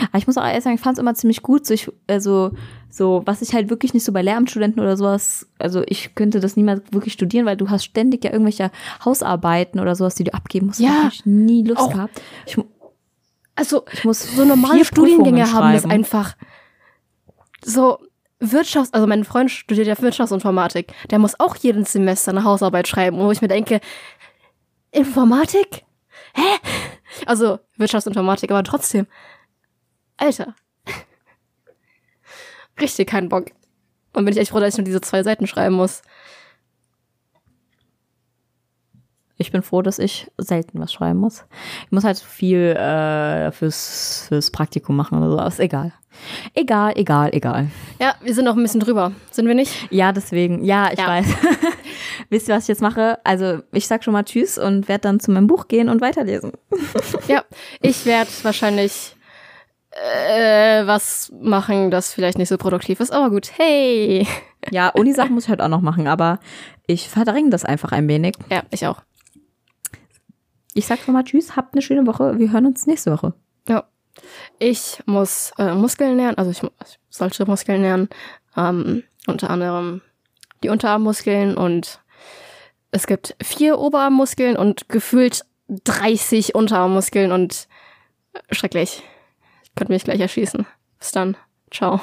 Aber ich muss auch ehrlich sagen, ich fand es immer ziemlich gut. So, ich, also, so, was ich halt wirklich nicht so bei Lehramtsstudenten oder sowas, also ich könnte das niemals wirklich studieren, weil du hast ständig ja irgendwelche Hausarbeiten oder sowas, die du abgeben musst. Ja. Hab ich nie Lust auch, gehabt. Ich, also ich muss so normale Studiengänge haben das einfach so Wirtschafts, also mein Freund studiert ja Wirtschaftsinformatik, der muss auch jedes Semester eine Hausarbeit schreiben, wo ich mir denke, Informatik? Hä? Also Wirtschaftsinformatik, aber trotzdem. Alter. Richtig keinen Bock. Und bin ich echt froh, dass ich nur diese zwei Seiten schreiben muss. Ich bin froh, dass ich selten was schreiben muss. Ich muss halt viel äh, fürs, fürs Praktikum machen oder so. Aber ist egal. Egal, egal, egal. Ja, wir sind auch ein bisschen drüber. Sind wir nicht? Ja, deswegen. Ja, ich ja. weiß. Wisst ihr, was ich jetzt mache? Also, ich sag schon mal Tschüss und werde dann zu meinem Buch gehen und weiterlesen. ja, ich werde wahrscheinlich äh, was machen, das vielleicht nicht so produktiv ist. Aber gut, hey. Ja, Uni-Sachen muss ich halt auch noch machen, aber ich verdränge das einfach ein wenig. Ja, ich auch. Ich sag schon mal Tschüss, habt eine schöne Woche. Wir hören uns nächste Woche. Ja. Ich muss äh, Muskeln lernen, also ich, ich sollte Muskeln lernen. Ähm, unter anderem die Unterarmmuskeln und es gibt vier Oberarmmuskeln und gefühlt 30 Unterarmmuskeln und schrecklich. Ich könnte mich gleich erschießen. Bis dann. Ciao.